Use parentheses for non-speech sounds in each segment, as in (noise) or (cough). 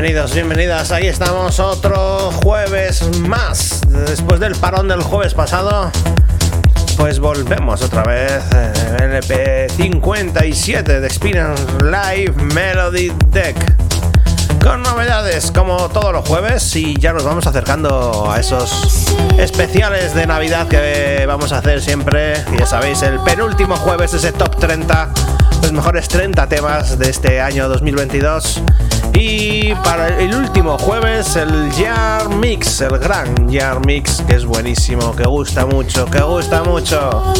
Bienvenidos, bienvenidas. Ahí estamos otro jueves más. Después del parón del jueves pasado, pues volvemos otra vez. LP 57 de Experience Live Melody Deck. Con novedades como todos los jueves y ya nos vamos acercando a esos especiales de Navidad que vamos a hacer siempre. Ya sabéis, el penúltimo jueves ese top 30, los mejores 30 temas de este año 2022. Y para el último jueves, el Jar Mix, el gran Jar Mix, que es buenísimo, que gusta mucho, que gusta mucho.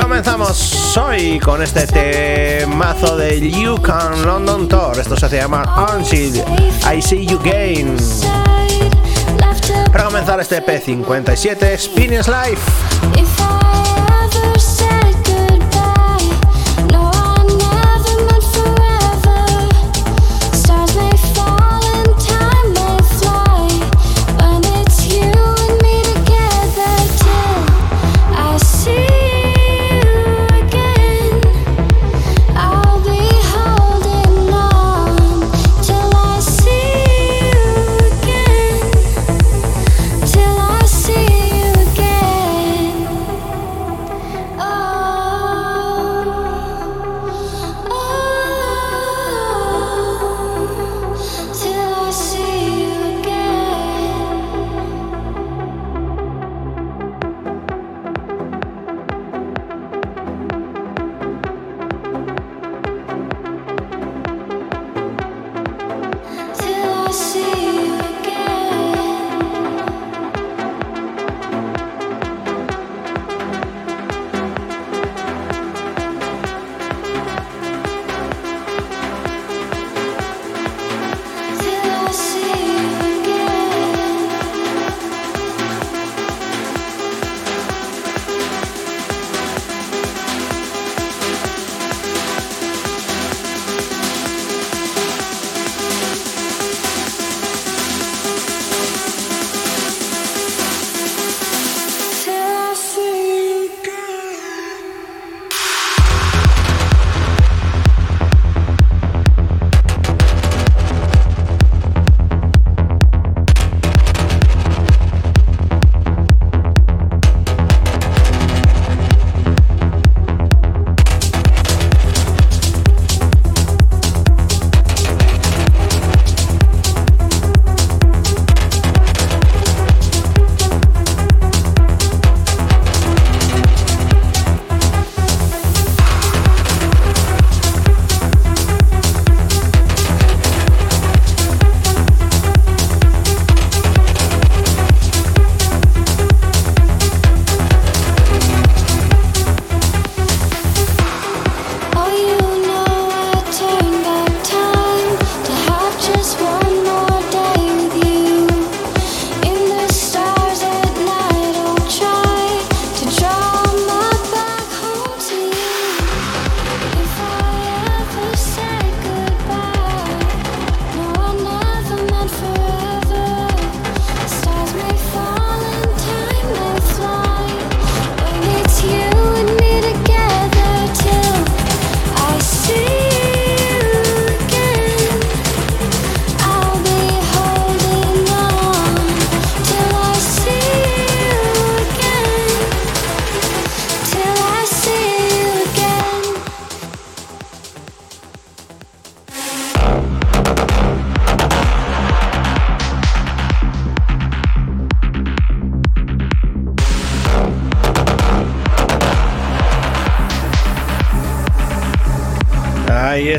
Comenzamos hoy con este temazo de Yukon London Tour. Esto se llama Until I See You Again. Para comenzar este P57, Experience Life.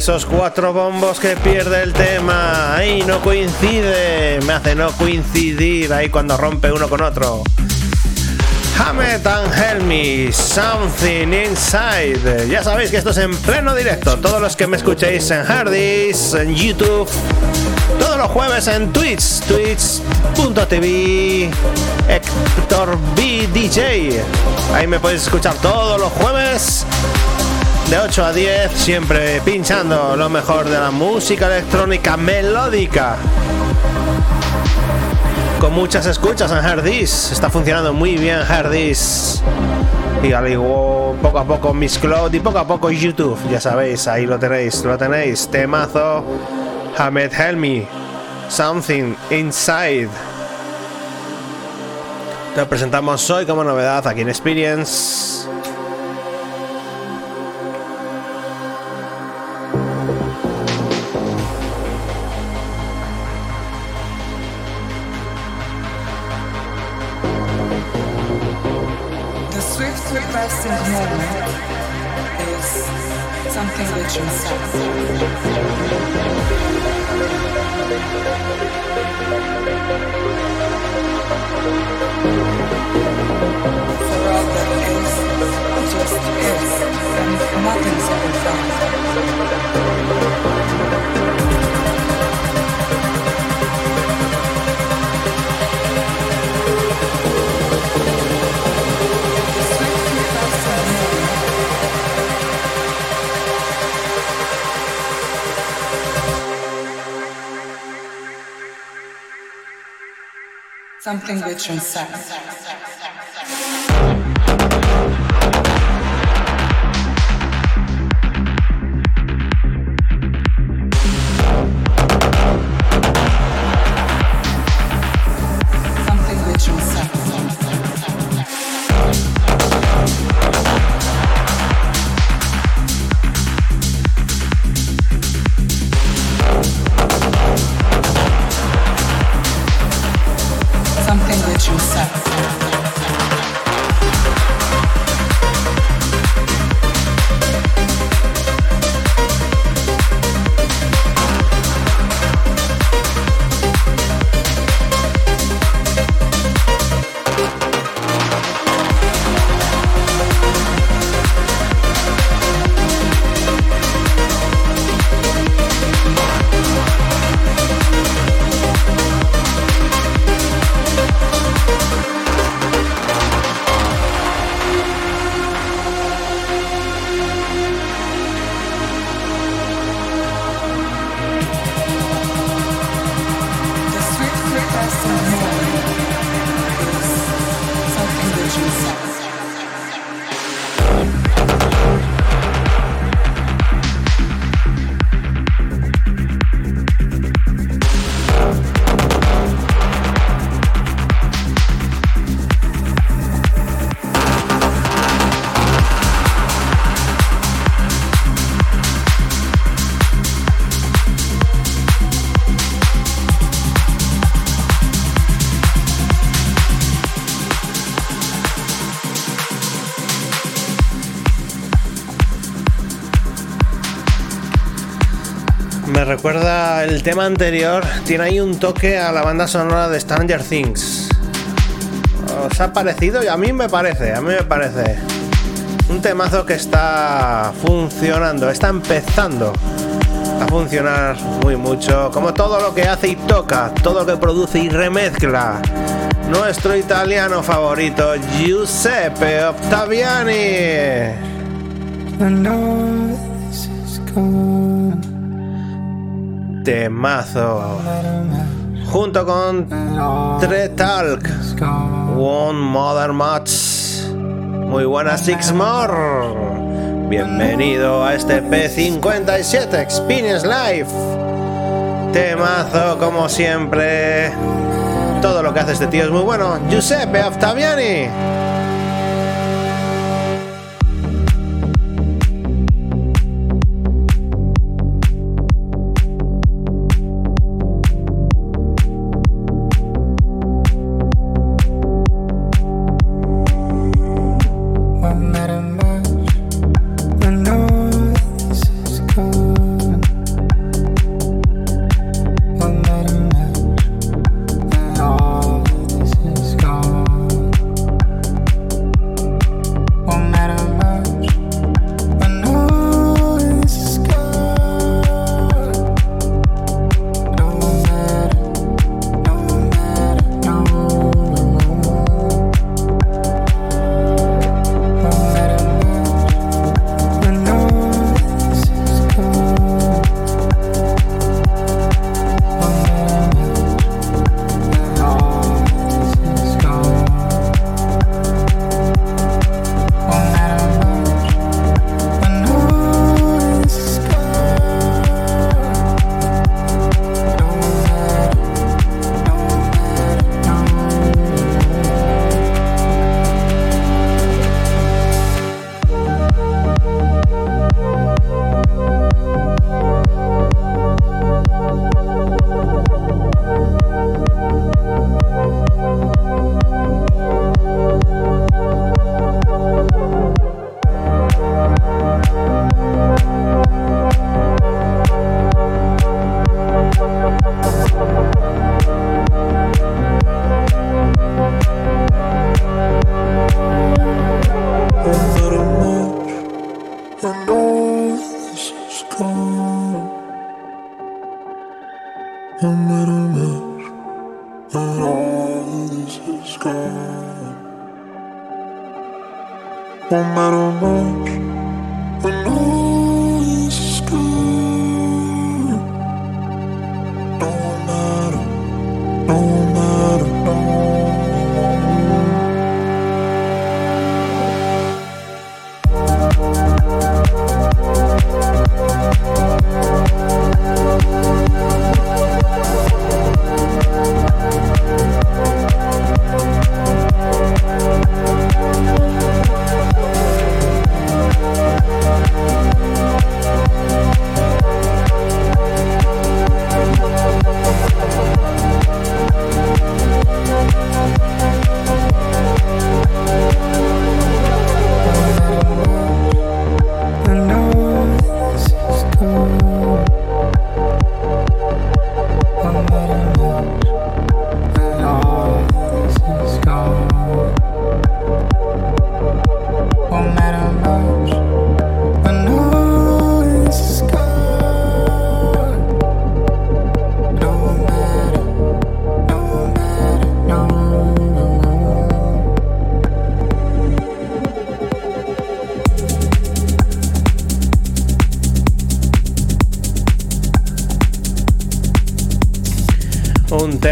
Esos cuatro bombos que pierde el tema. Ahí no coincide. Me hace no coincidir ahí cuando rompe uno con otro. Hammett and Helmy, Something Inside. Ya sabéis que esto es en pleno directo. Todos los que me escuchéis en Hardys, en YouTube, todos los jueves en Twitch, twitch.tv, Héctor BDJ. Ahí me podéis escuchar todos los jueves de 8 a 10, siempre pinchando lo mejor de la música electrónica melódica con muchas escuchas en Hardis. Está funcionando muy bien Hardis. Y al igual, poco a poco Miss Cloud y poco a poco YouTube. Ya sabéis, ahí lo tenéis, lo tenéis. Temazo, Hamed Helmi, Something Inside. Te presentamos hoy como novedad aquí en Experience. Something rich and recuerda el tema anterior, tiene ahí un toque a la banda sonora de Stranger Things. ¿Os ha parecido? Y a mí me parece, a mí me parece. Un temazo que está funcionando, está empezando a funcionar muy mucho, como todo lo que hace y toca, todo lo que produce y remezcla. Nuestro italiano favorito, Giuseppe Ottaviani. Temazo. Junto con Tretalk, One Mother Match. Muy buenas, Six More. Bienvenido a este P57 Experience Live. Temazo, como siempre. Todo lo que hace este tío es muy bueno. Giuseppe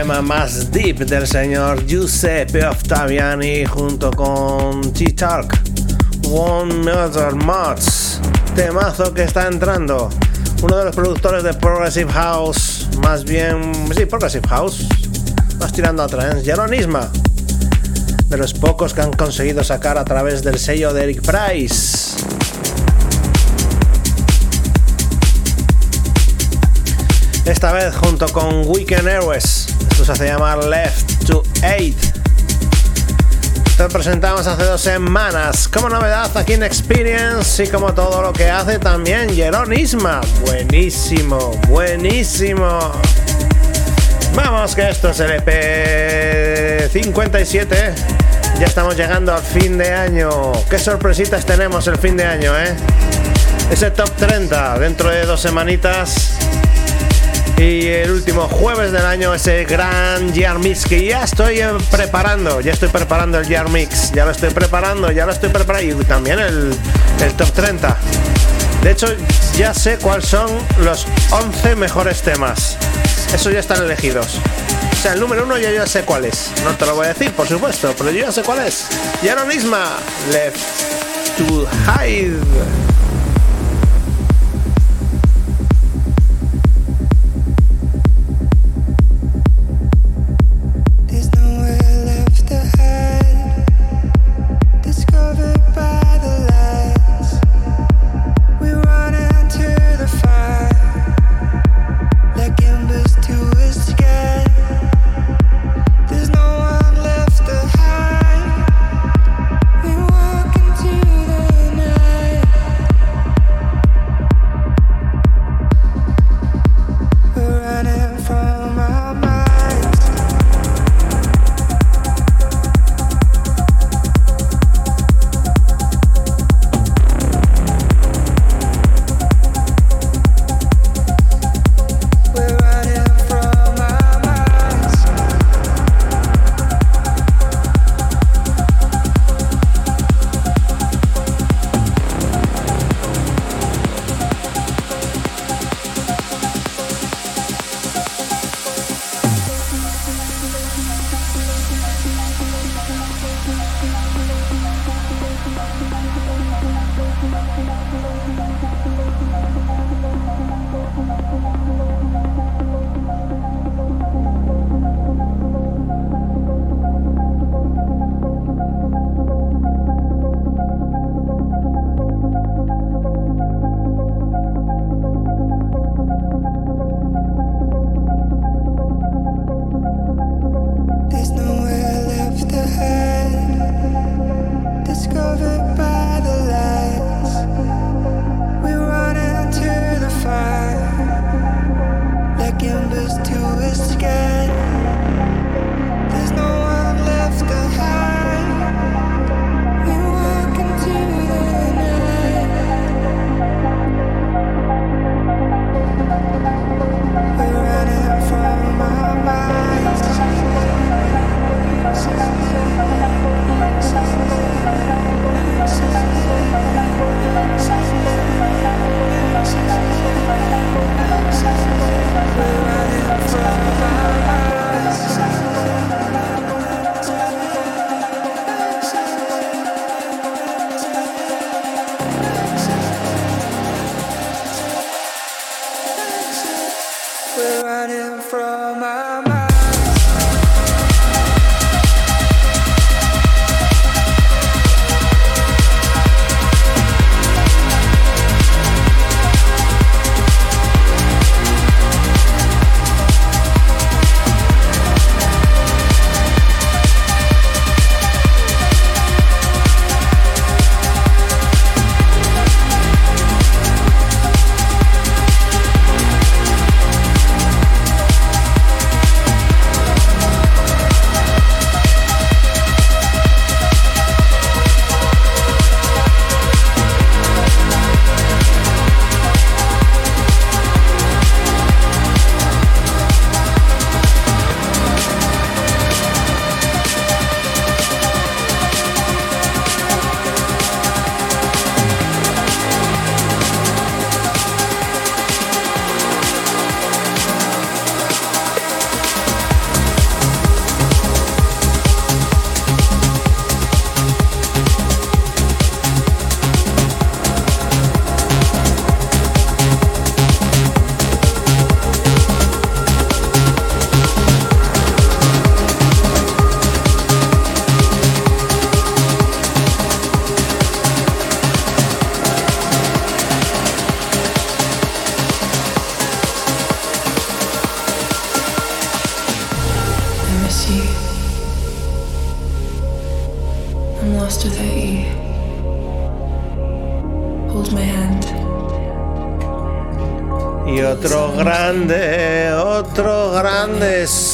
Octaviani. más deep del señor Giuseppe Ottaviani junto con T-Talk. One Murder Mods, temazo que está entrando. Uno de los productores de Progressive House, más bien, sí, Progressive House, más tirando a trance, Jeronisma. De los pocos que han conseguido sacar a través del sello de Eric Price. Esta vez junto con Weekend Airways se hace llamar Left to Eight. Te presentamos hace dos semanas como novedad aquí en Experience y como todo lo que hace también Jeronisma. Buenísimo, buenísimo. Vamos que esto es el EP 57. Ya estamos llegando al fin de año. Qué sorpresitas tenemos el fin de año, ¿eh? Ese top 30 dentro de dos semanitas y el último jueves del año ese gran Year Mix que ya estoy preparando, ya estoy preparando el Year Mix, ya lo estoy preparando, ya lo estoy preparando y también el, el Top 30. De hecho, ya sé cuáles son los 11 mejores temas. Esos ya están elegidos. O sea, el número uno ya, ya sé cuál es. No te lo voy a decir, por supuesto, pero yo ya sé cuál es. Y ahora misma, Left to Hide.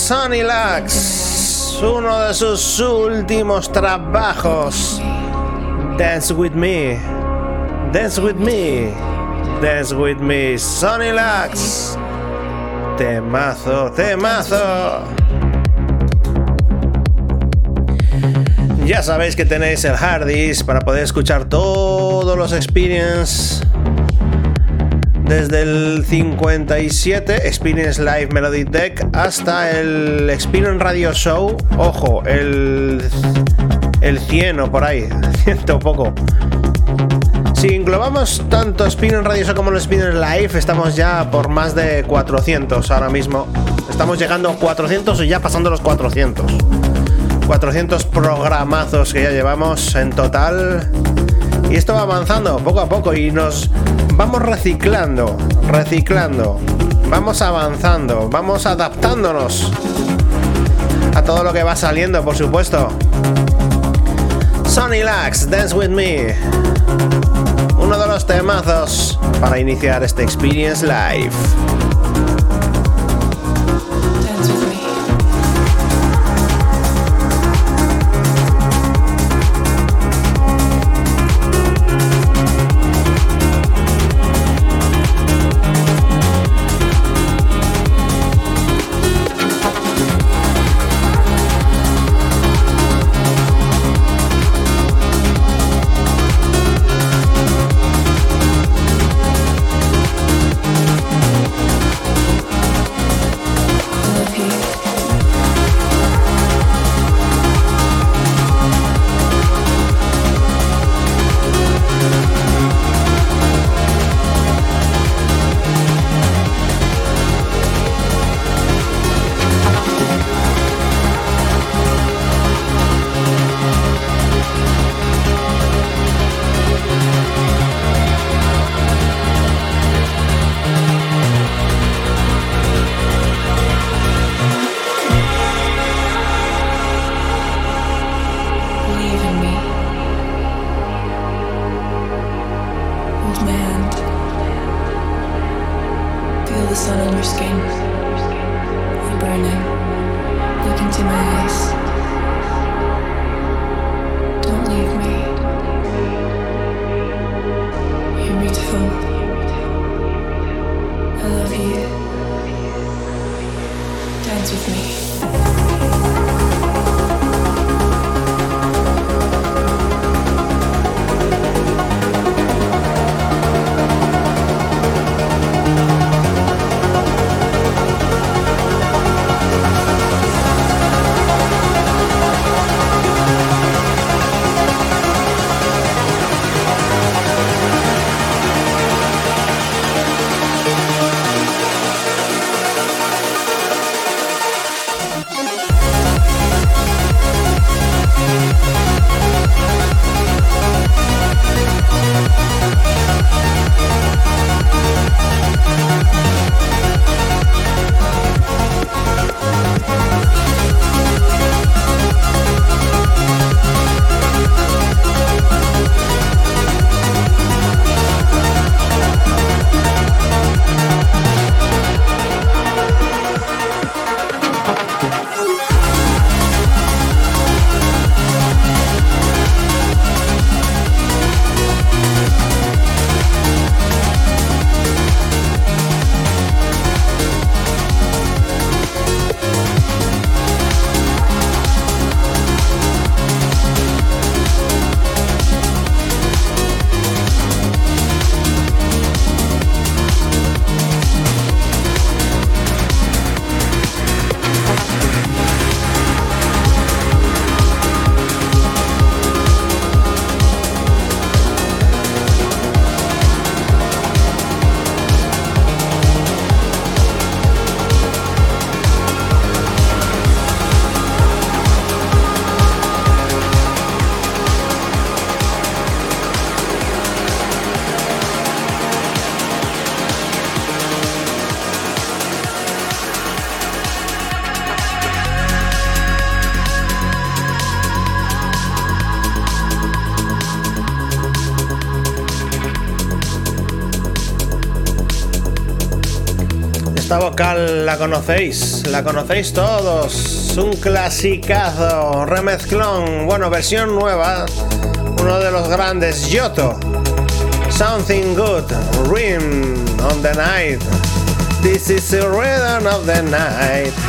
Sonny Lax, uno de sus últimos trabajos. Dance with me, dance with me, dance with me, Sonny Lax. Temazo, temazo. Ya sabéis que tenéis el Hardis para poder escuchar todos los experience desde el 57 Experience Live Melody Deck hasta el Experience Radio Show. Ojo, el, el 100 o por ahí, ciento poco. Si englobamos tanto Experience Radio Show como el Experience Live, estamos ya por más de 400 ahora mismo. Estamos llegando a 400 y ya pasando los 400. 400 programazos que ya llevamos en total. Y esto va avanzando poco a poco y nos vamos reciclando, reciclando, vamos avanzando, vamos adaptándonos a todo lo que va saliendo, por supuesto. Sonny Lax, Dance With Me. Uno de los temazos para iniciar este Experience Live. with me. La conocéis, la conocéis todos. Un clasicazo, remezclón, bueno, versión nueva. Uno de los grandes, Yoto. Something good, Rim on the night. This is the rhythm of the night.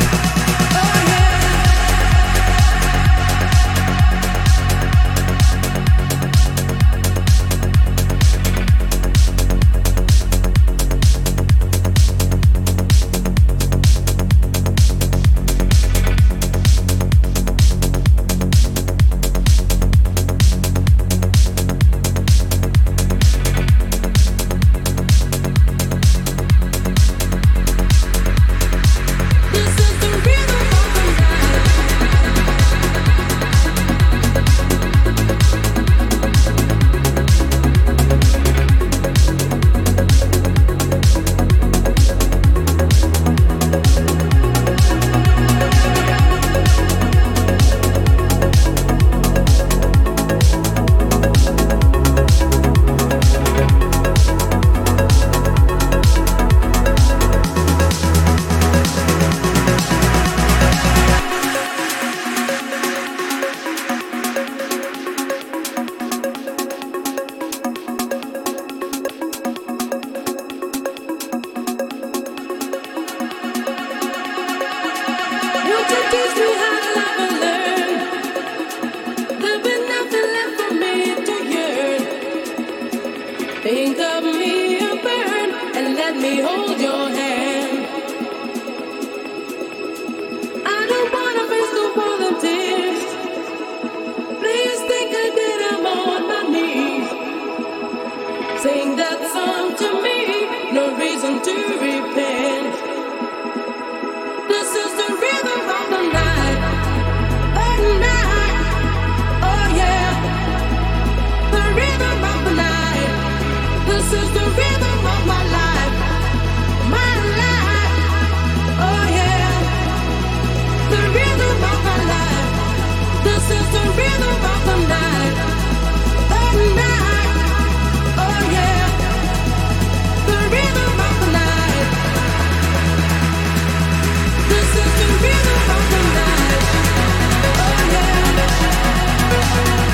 Bye.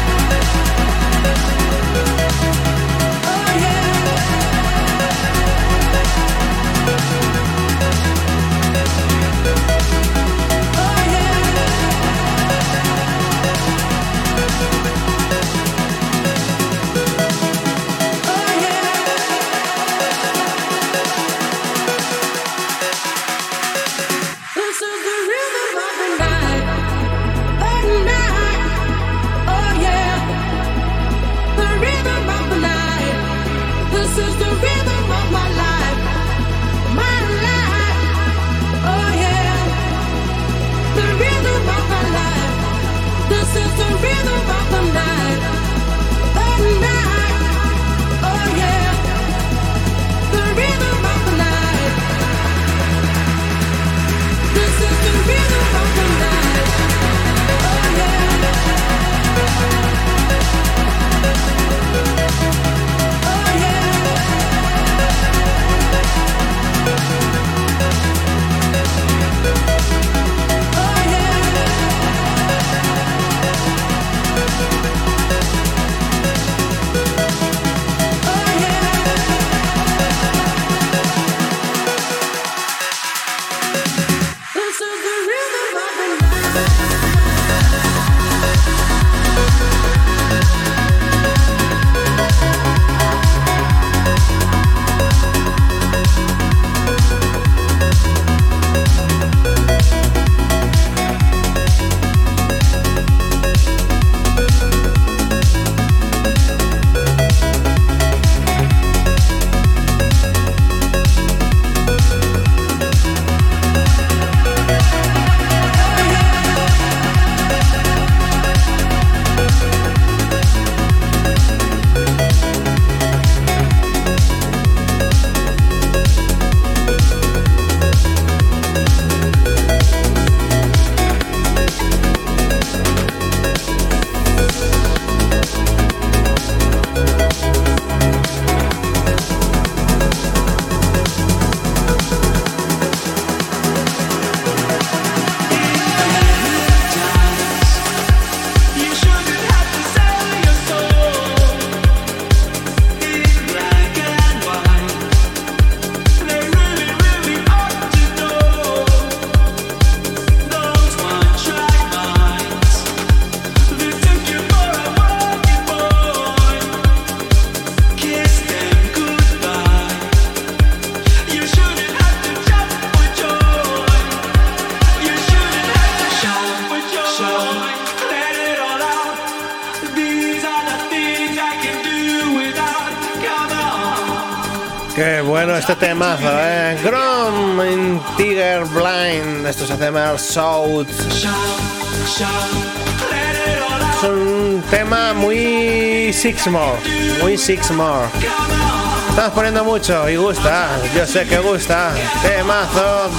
Llama South. Es un tema muy Sixmore. Muy Sixmore. Estamos poniendo mucho y gusta. Yo sé que gusta. Temazo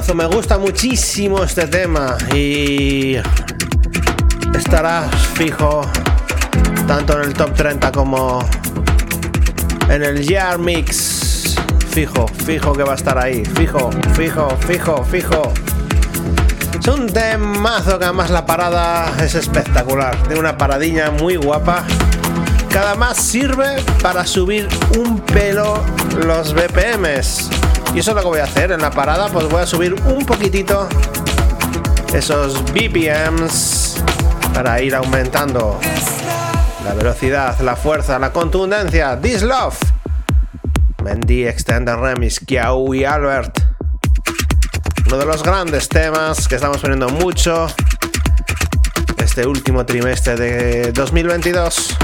Grum. Me gusta muchísimo este tema y estará fijo tanto en el top 30 como en el Year Mix. Fijo, fijo que va a estar ahí. Fijo, fijo, fijo, fijo. Es un temazo que además la parada es espectacular. Tiene una paradiña muy guapa. Cada más sirve para subir un pelo los BPMs. Y eso es lo que voy a hacer en la parada, pues voy a subir un poquitito esos BPMs para ir aumentando la velocidad, la fuerza, la contundencia. This Love. Mendy Extended Remix, Kiau y Albert. Uno de los grandes temas que estamos poniendo mucho este último trimestre de 2022.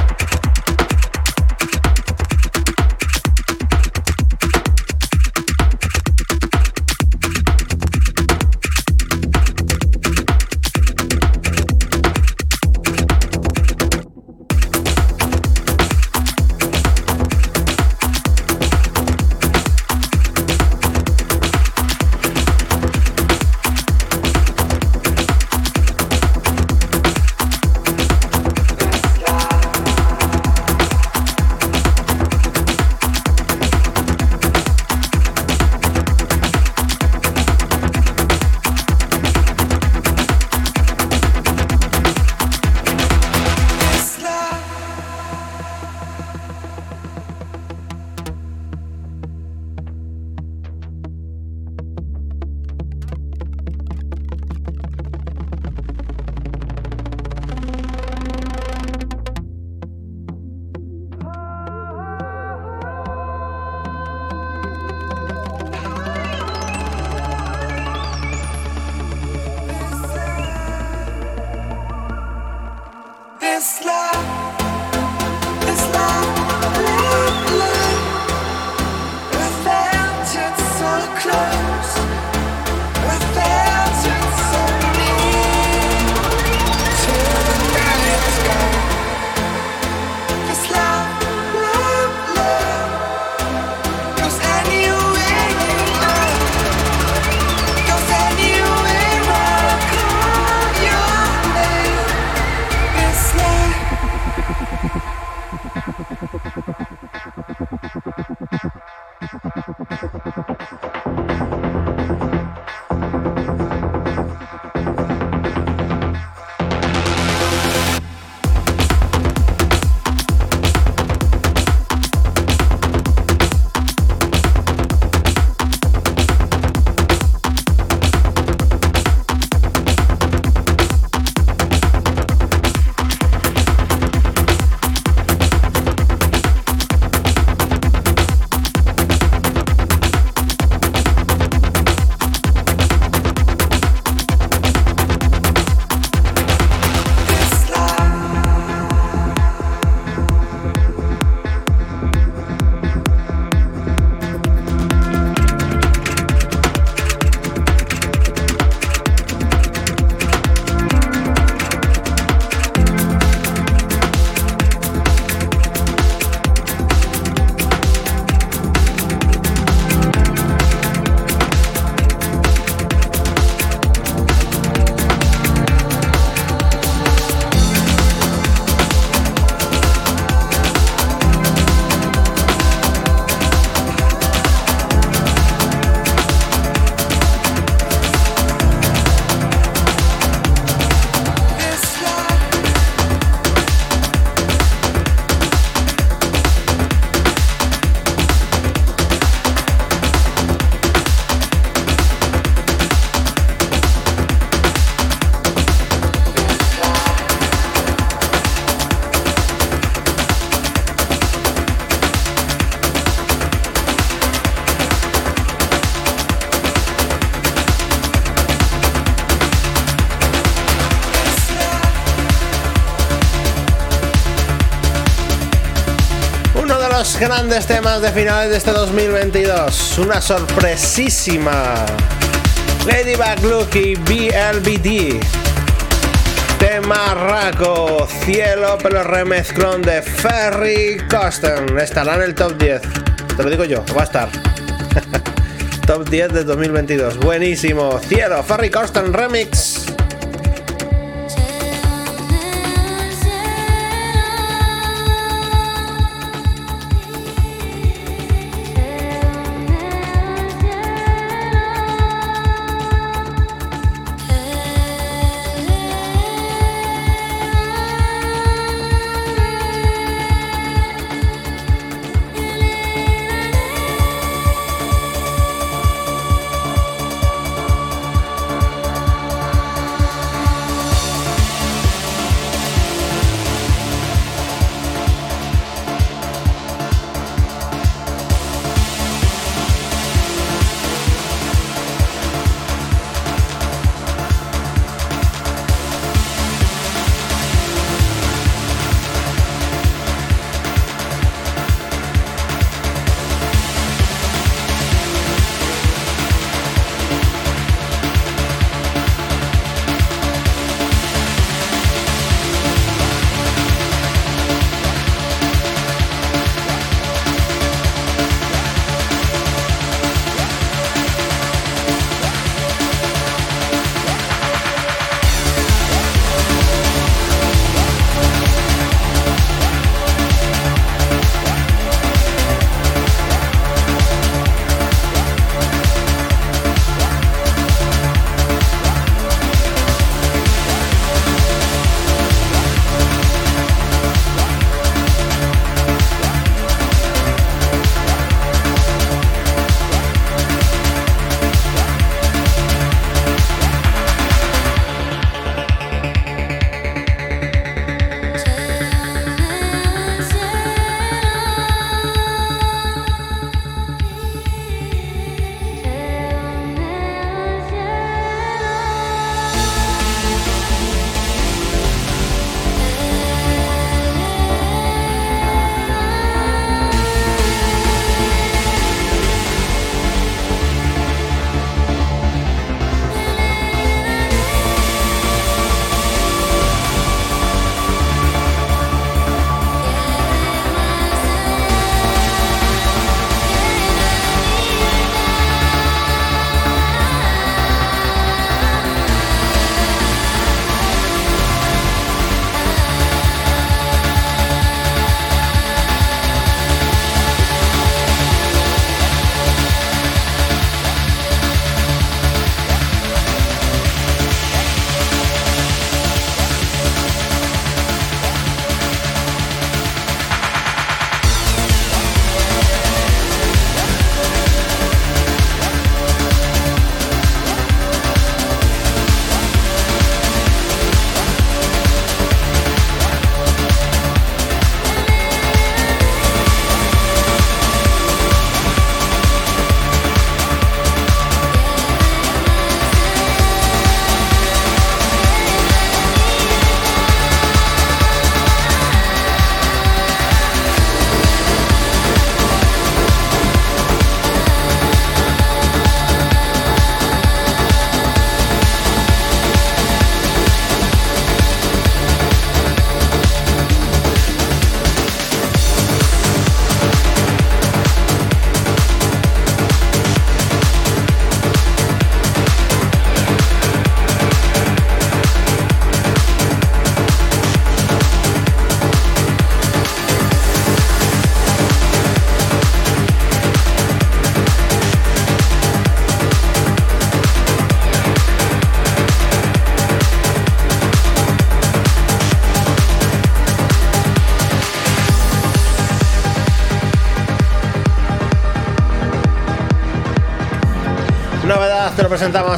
Grandes temas de finales de este 2022. Una sorpresísima. Ladybug Lucky BLBD. Tema Raco, Cielo, pero remezclón de Ferry Costen. Estará en el top 10. Te lo digo yo, va a estar. (laughs) top 10 de 2022. Buenísimo. Cielo, Ferry Costen Remix.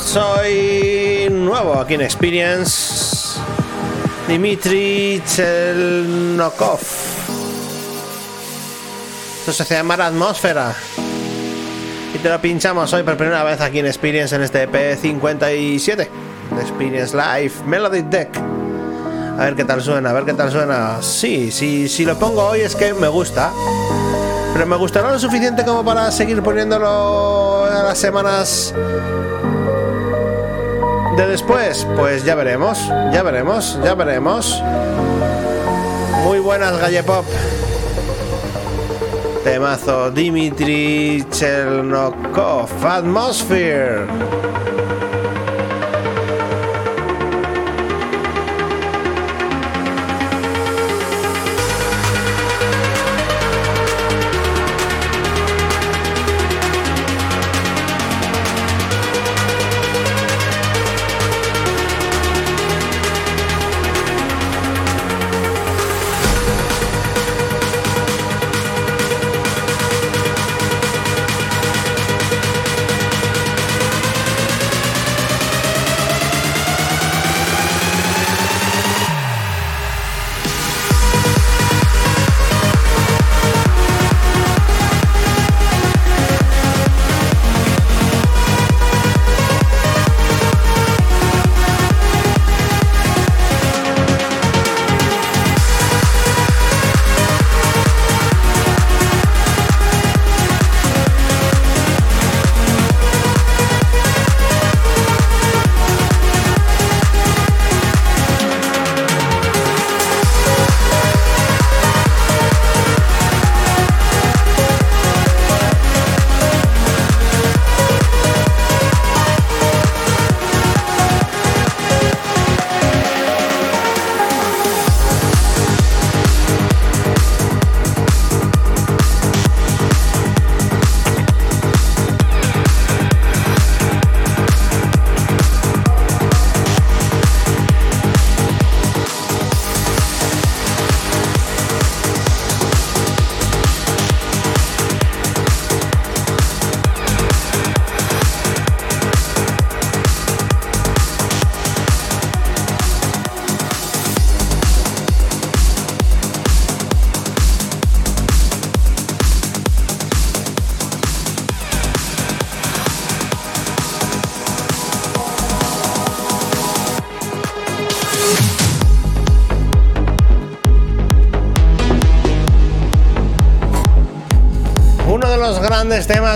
Soy nuevo aquí en Experience. Dimitri Chelnokov. Esto se llama Atmósfera. Y te lo pinchamos hoy por primera vez aquí en Experience en este EP57 de Experience Live Melody Deck. A ver qué tal suena, a ver qué tal suena. Sí, sí, si lo pongo hoy es que me gusta. Pero me gustará lo suficiente como para seguir poniéndolo a las semanas de después. Pues ya veremos, ya veremos, ya veremos. Muy buenas, Gallepop. Temazo Dimitri Chernokov, Atmosphere.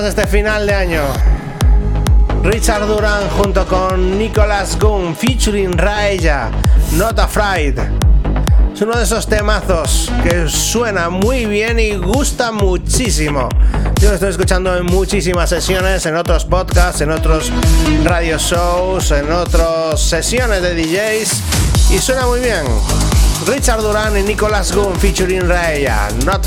De este final de año. Richard Duran junto con Nicholas Gunn featuring Raella, Not Afraid. Es uno de esos temazos que suena muy bien y gusta muchísimo. Yo lo estoy escuchando en muchísimas sesiones, en otros podcasts, en otros radio shows, en otras sesiones de DJs y suena muy bien. Richard Duran y Nicholas Gunn featuring Raella, Not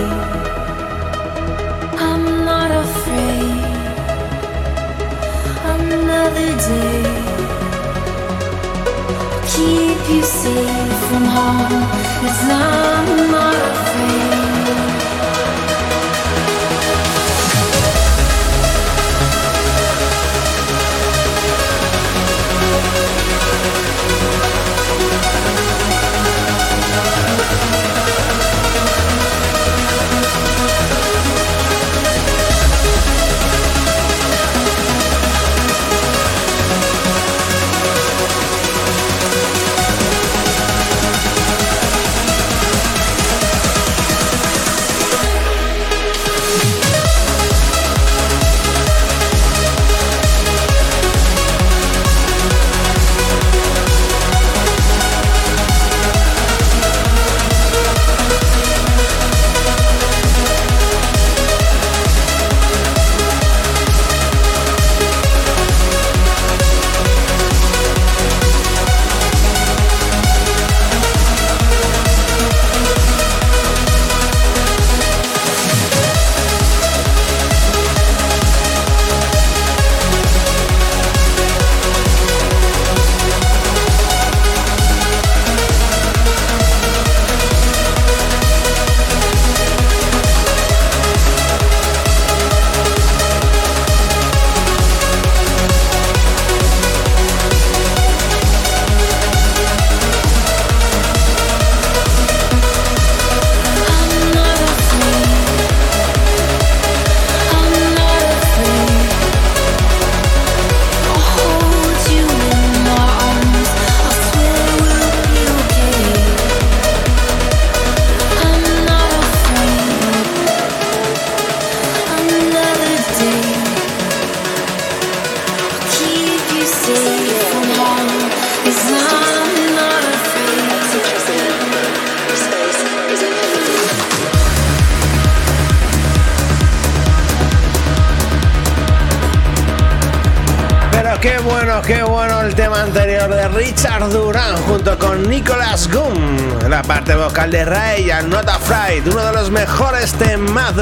If you see from home, It's not, I'm afraid.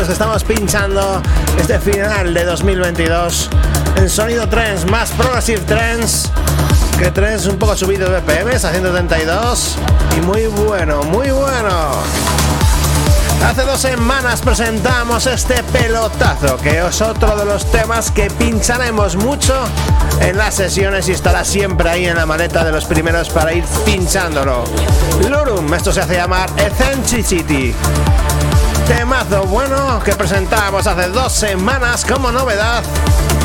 Estamos pinchando este final de 2022 en sonido trends, más progressive trends que trends un poco subidos de BPM a 132 y muy bueno, muy bueno. Hace dos semanas presentamos este pelotazo, que es otro de los temas que pincharemos mucho en las sesiones y estará siempre ahí en la maleta de los primeros para ir pinchándolo. Lurum, esto se hace llamar Eccentricity. Temazo bueno que presentamos hace dos semanas como novedad.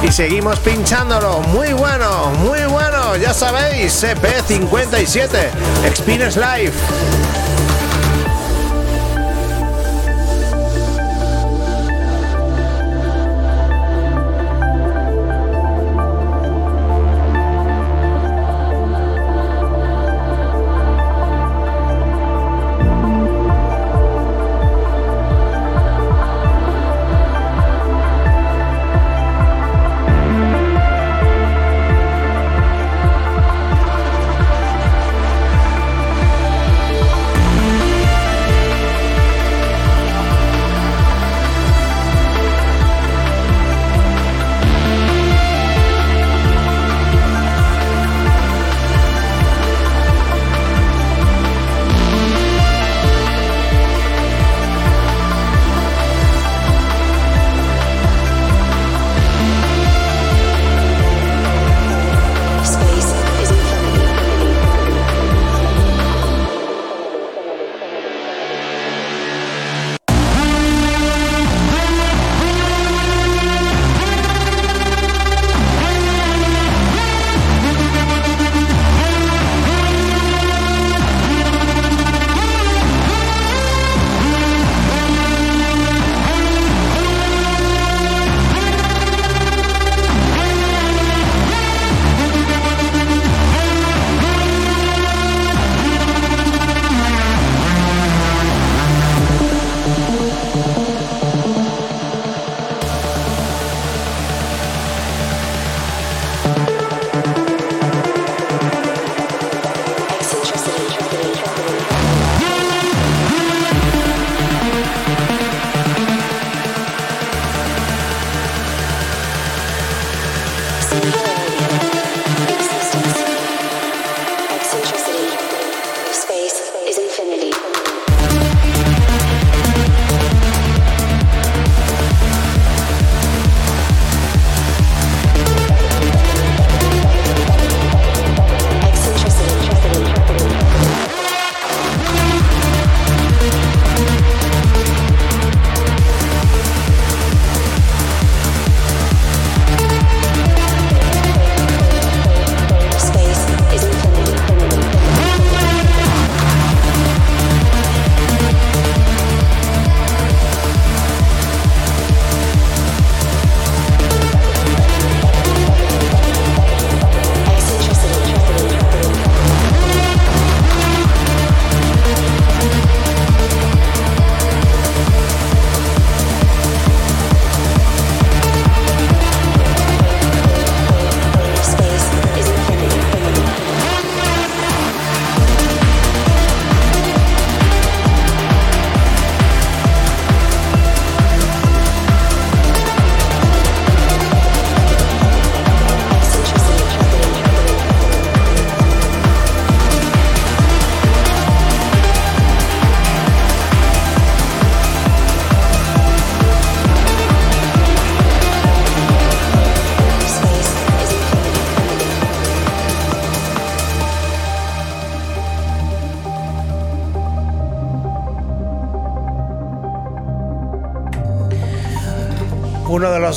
Y seguimos pinchándolo. Muy bueno, muy bueno, ya sabéis, CP57, Experience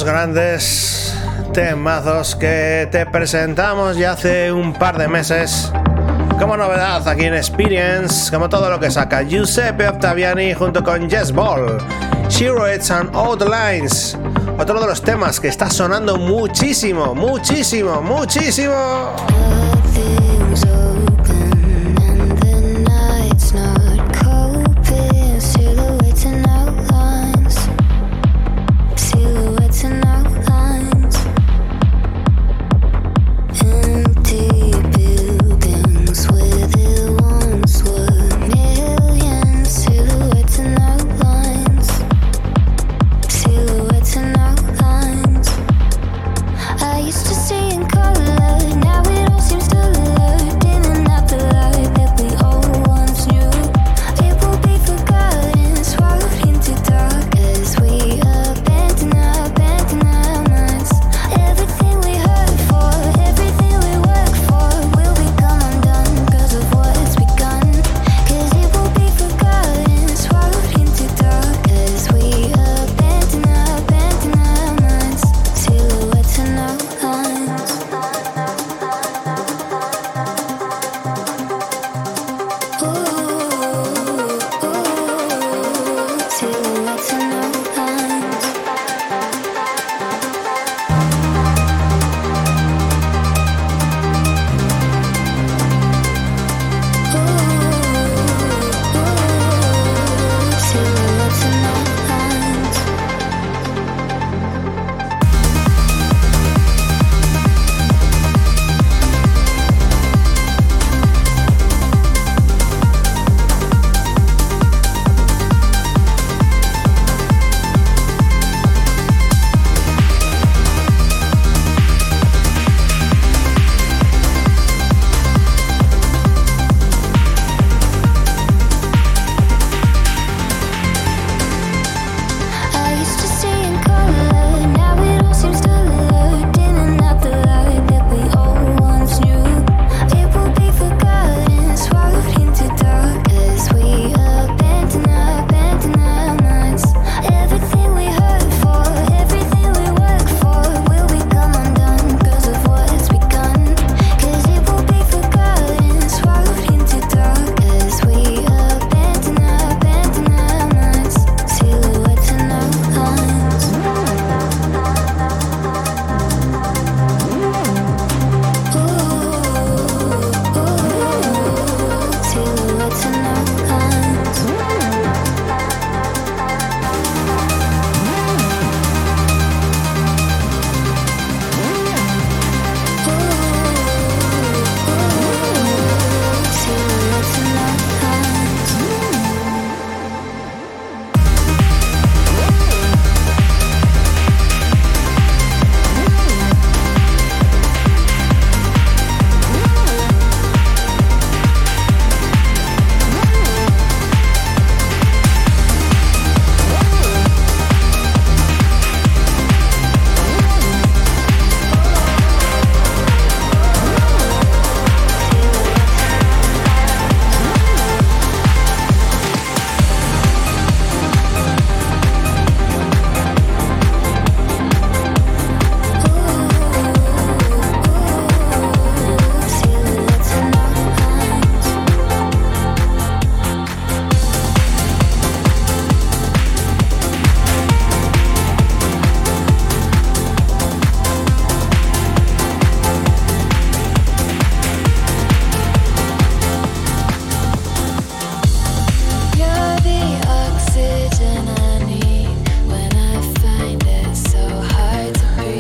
Grandes temazos que te presentamos ya hace un par de meses. Como novedad aquí en Experience, como todo lo que saca Giuseppe Octaviani junto con Jess Ball, Sheroids and Old Lines. Otro de los temas que está sonando muchísimo, muchísimo, muchísimo.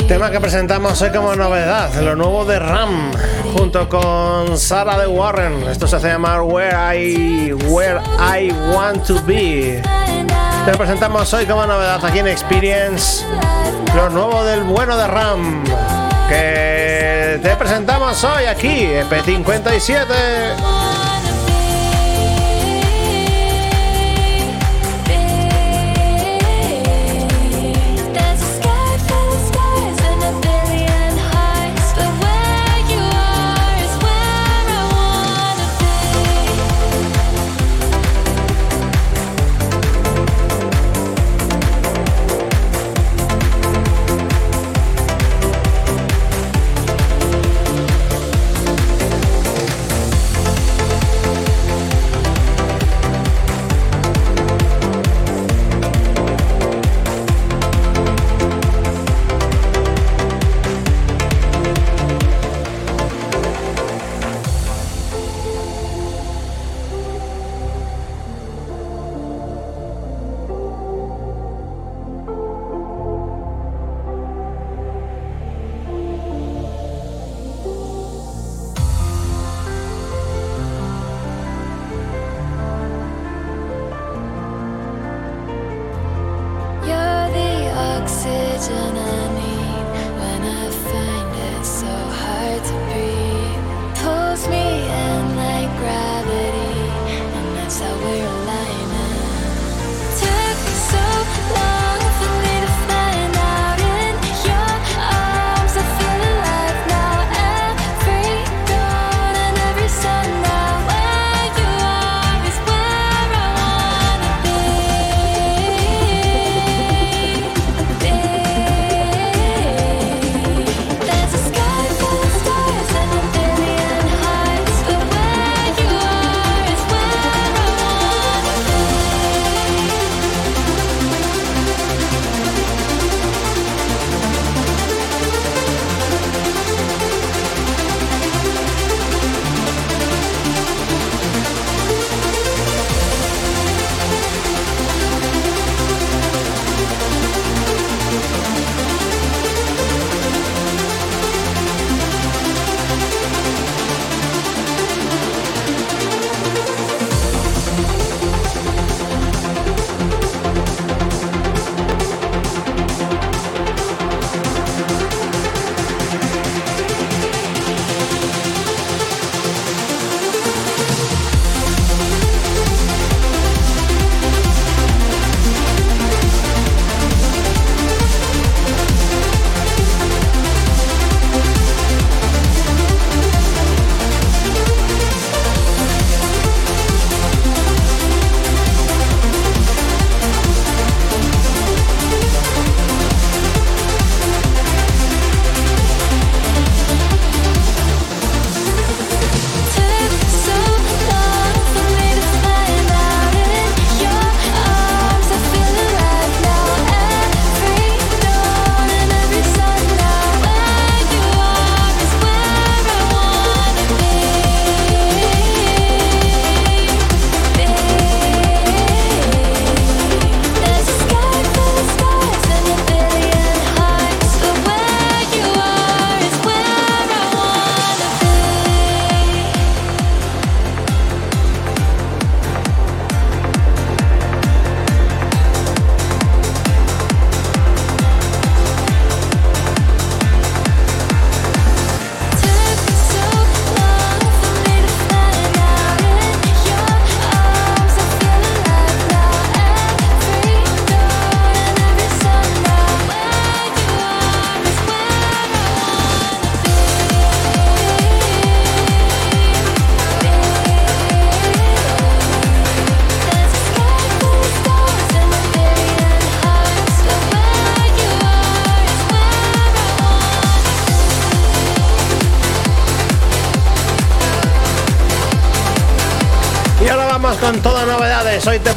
Tema que presentamos hoy como novedad, lo nuevo de Ram, junto con Sara de Warren. Esto se hace llamar Where I, Where I Want to Be. Te presentamos hoy como novedad aquí en Experience, lo nuevo del bueno de Ram, que te presentamos hoy aquí, EP57.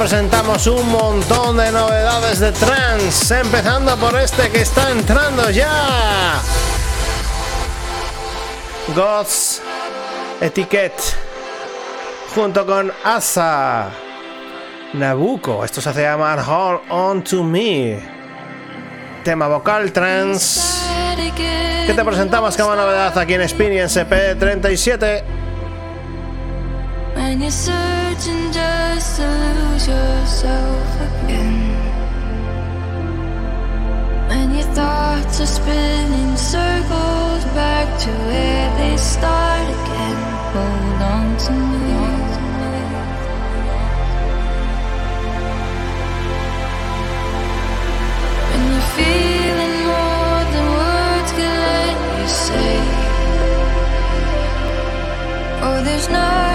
presentamos un montón de novedades de trance, empezando por este que está entrando ya. Gods Etiquette, junto con Asa Nabucco. Esto se hace llamar Hold On To Me. Tema vocal trance. Que te presentamos como novedad aquí en Experience p 37 when you're place to lose yourself again. When your thoughts are spinning circles back to where they start again, hold on to me. feeling more than words can let you say. Oh, there's no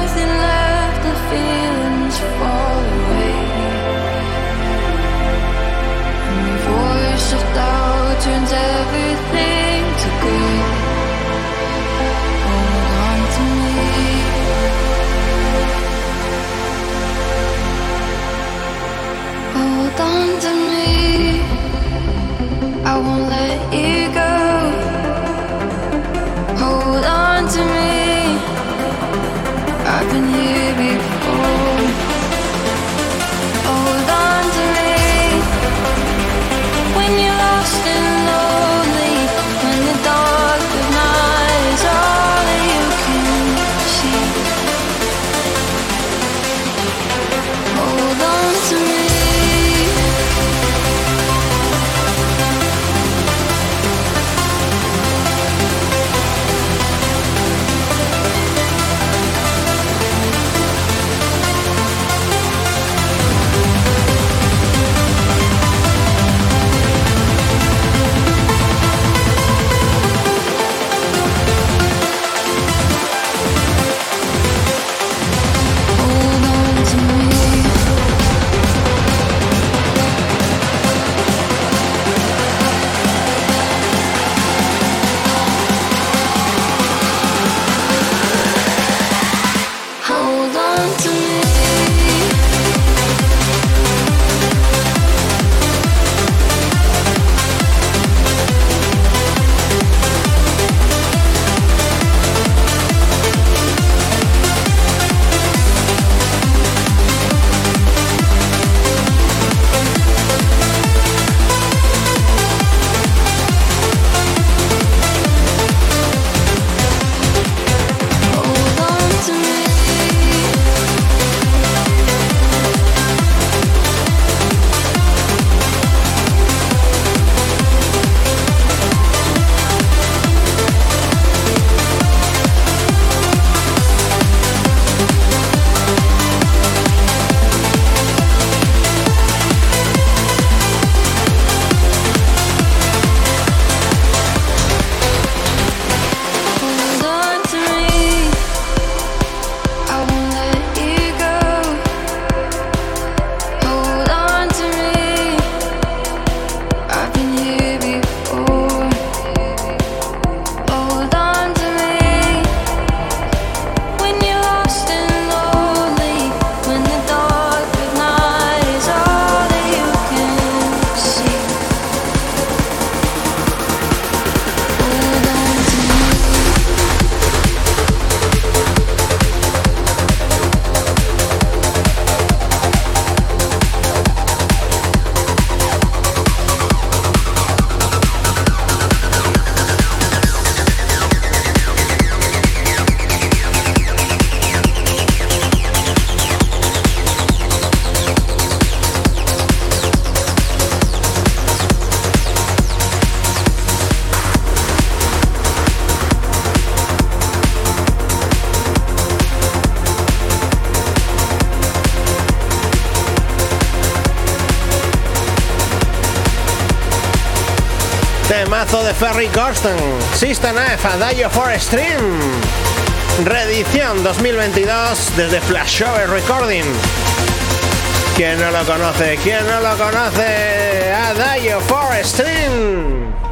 Ferry Corsten, Sister Knife, A Dio for Stream, reedición 2022 desde Flashover Recording. ¿Quién no lo conoce? ¿Quién no lo conoce? A Dio for Stream.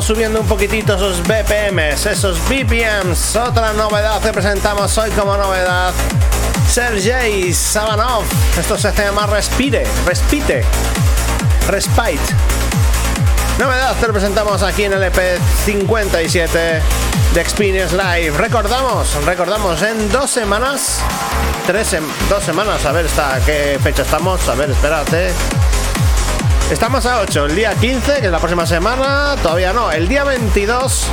Subiendo un poquitito esos BPMs, esos BPMs. Otra novedad que presentamos hoy como novedad. Sergei Savanov. Esto se llama Respire, Respite, Respite. Novedad que presentamos aquí en el EP 57 de Experience Live. Recordamos, recordamos, en dos semanas, tres, sem- dos semanas, a ver hasta qué fecha estamos, a ver, espérate. Estamos a 8, el día 15, que es la próxima semana, todavía no, el día 22,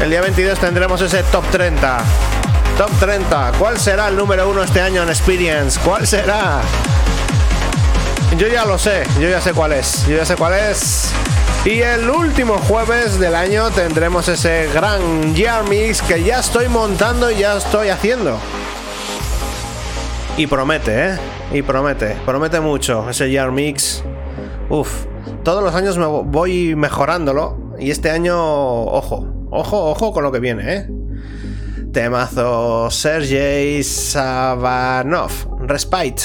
el día 22 tendremos ese top 30. Top 30, ¿cuál será el número uno este año en Experience? ¿Cuál será? Yo ya lo sé, yo ya sé cuál es, yo ya sé cuál es. Y el último jueves del año tendremos ese gran Year Mix que ya estoy montando y ya estoy haciendo. Y promete, ¿eh? Y promete, promete mucho ese Year Mix. Uf, todos los años me vo- voy mejorándolo y este año, ojo, ojo, ojo con lo que viene, ¿eh? Temazo Sergei Savanov, Respite.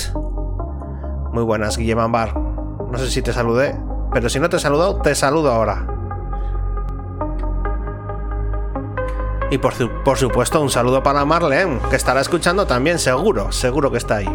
Muy buenas, Guillem Ambar. No sé si te saludé, pero si no te he saludado, te saludo ahora. Y por, por supuesto, un saludo para Marlene, que estará escuchando también, seguro, seguro que está ahí.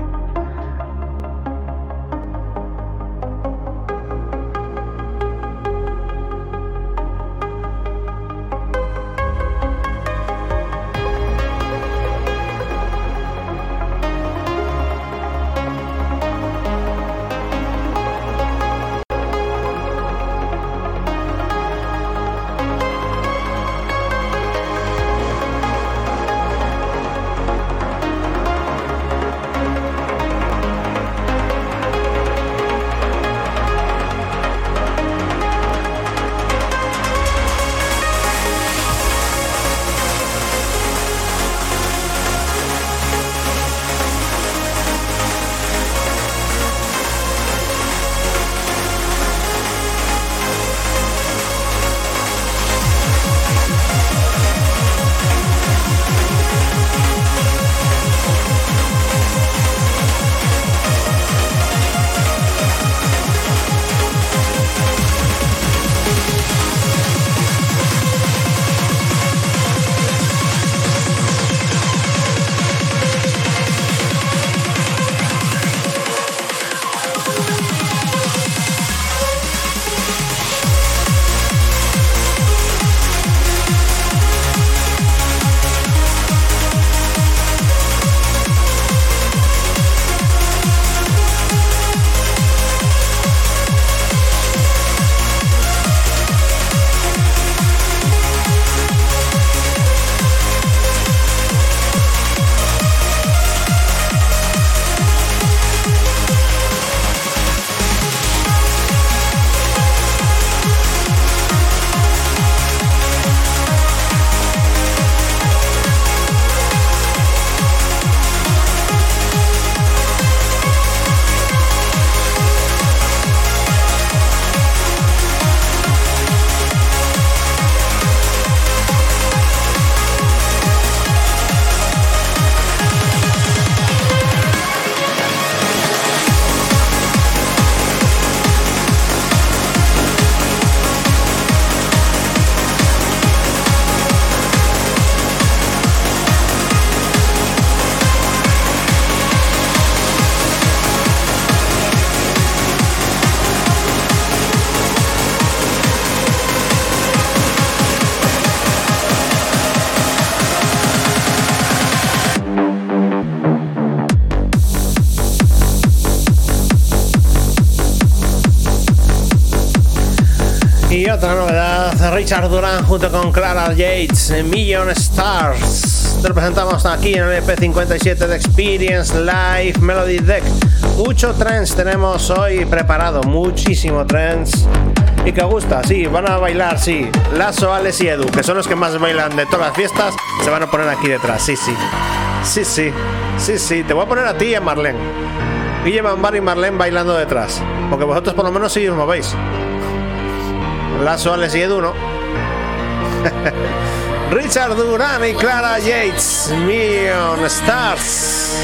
Richard Duran junto con Clara Yates, Million Stars. Te lo presentamos aquí en el EP57 de Experience Live Melody Deck. Mucho trance tenemos hoy preparado, muchísimo trance. Y que gusta, sí, van a bailar, sí. Lazo, Alex y Edu, que son los que más bailan de todas las fiestas, se van a poner aquí detrás, sí, sí. Sí, sí, sí, sí. Te voy a poner a ti y a Marlene. Guille Mambar y Marlene bailando detrás. Porque vosotros por lo menos sí os movéis. Lazo, Alex y Edu, ¿no? (laughs) Richard Duran y Clara Yates, Million Stars.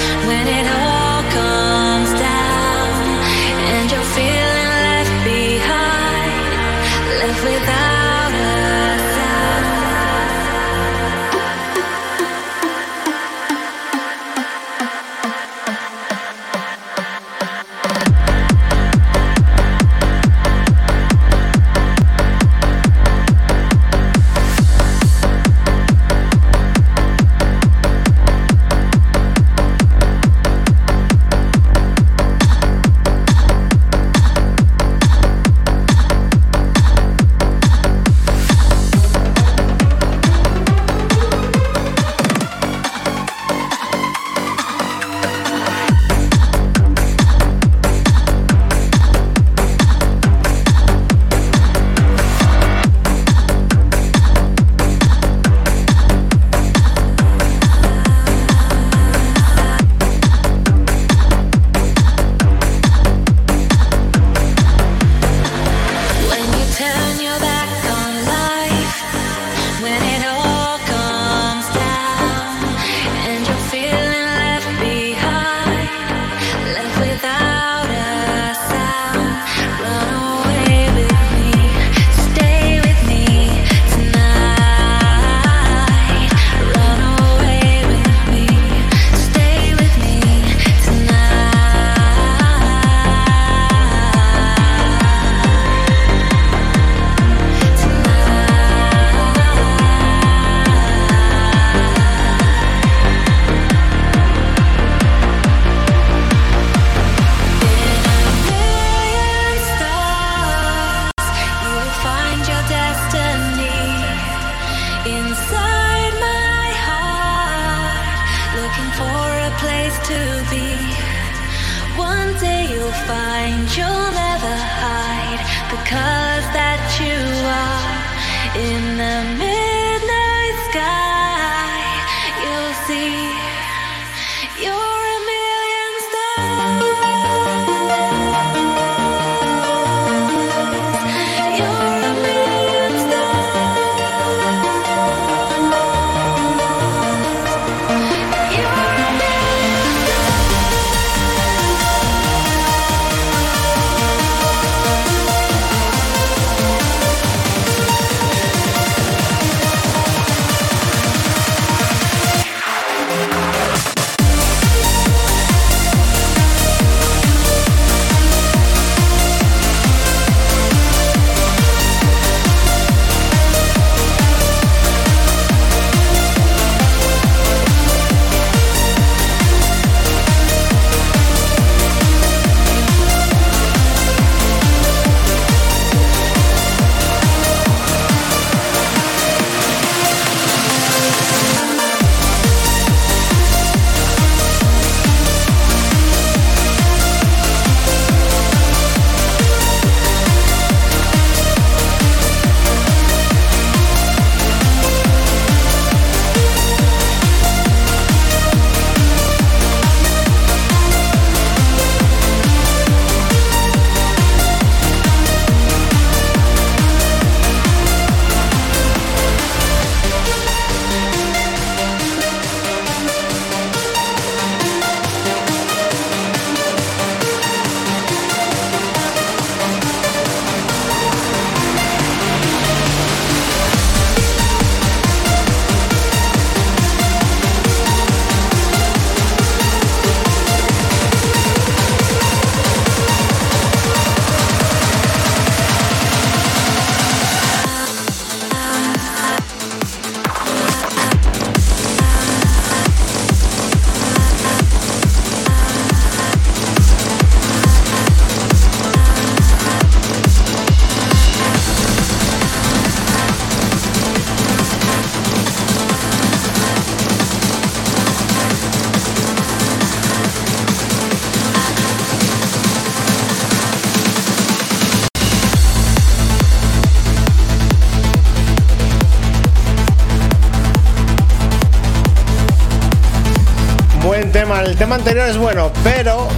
El tema anterior es bueno, pero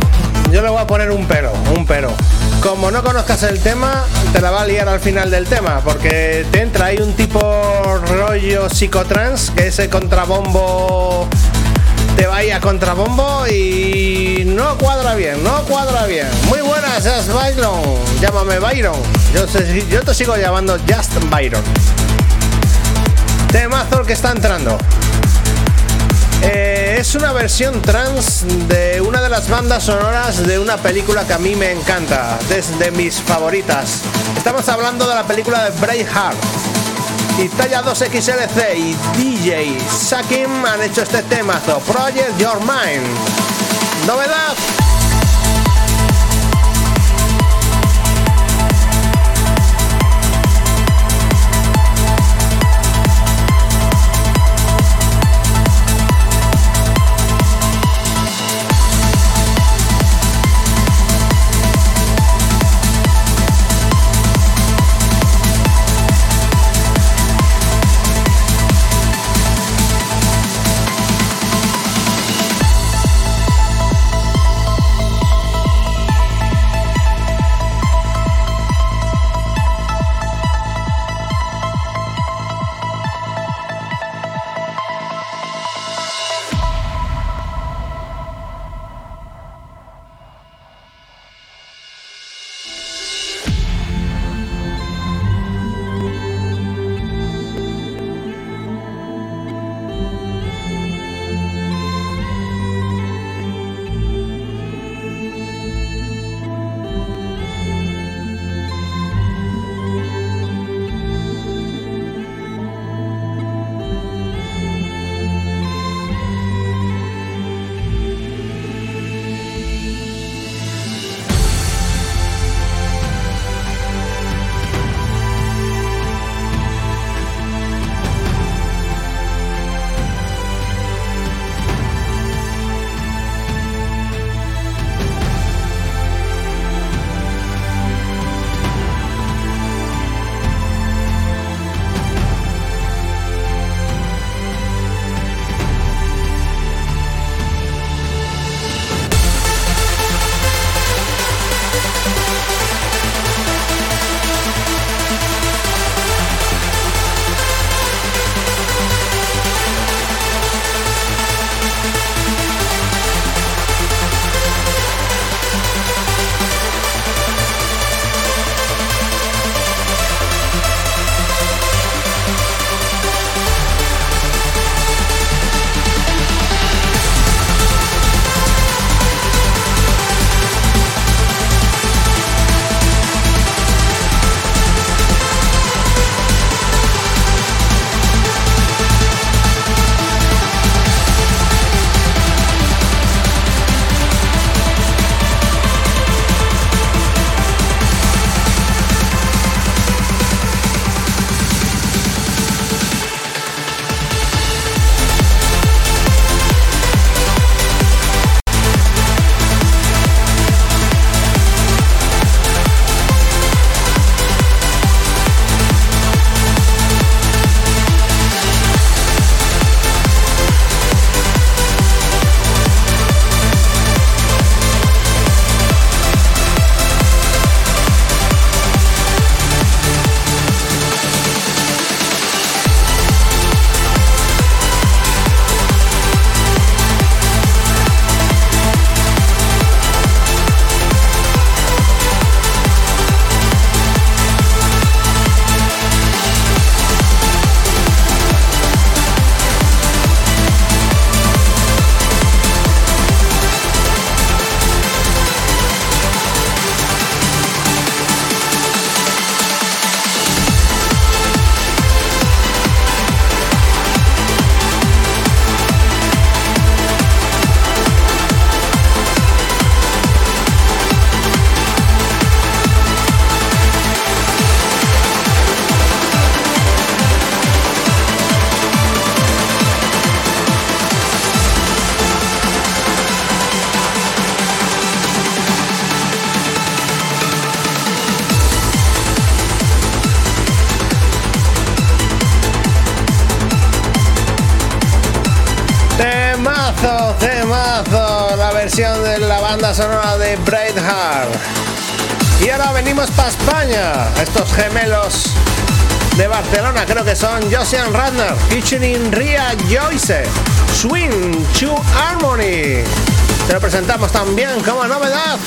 yo le voy a poner un pero, un pero. Como no conozcas el tema, te la va a liar al final del tema, porque te entra ahí un tipo rollo psicotrans, que ese contrabombo te va a contrabombo y no cuadra bien, no cuadra bien. Muy buenas, es Byron, llámame Byron. Yo te sigo llamando Just Byron. Temazo el que está entrando. Eh, es una versión trans de una de las bandas sonoras de una película que a mí me encanta, desde mis favoritas. Estamos hablando de la película de Braveheart. Y Talla 2XLC y DJ Sakim han hecho este temazo, Project Your Mind. Novedad. Barcelona, creo que son Josian Radner, featuring Ria Joyce, Swing to Harmony. Te lo presentamos también como novedad.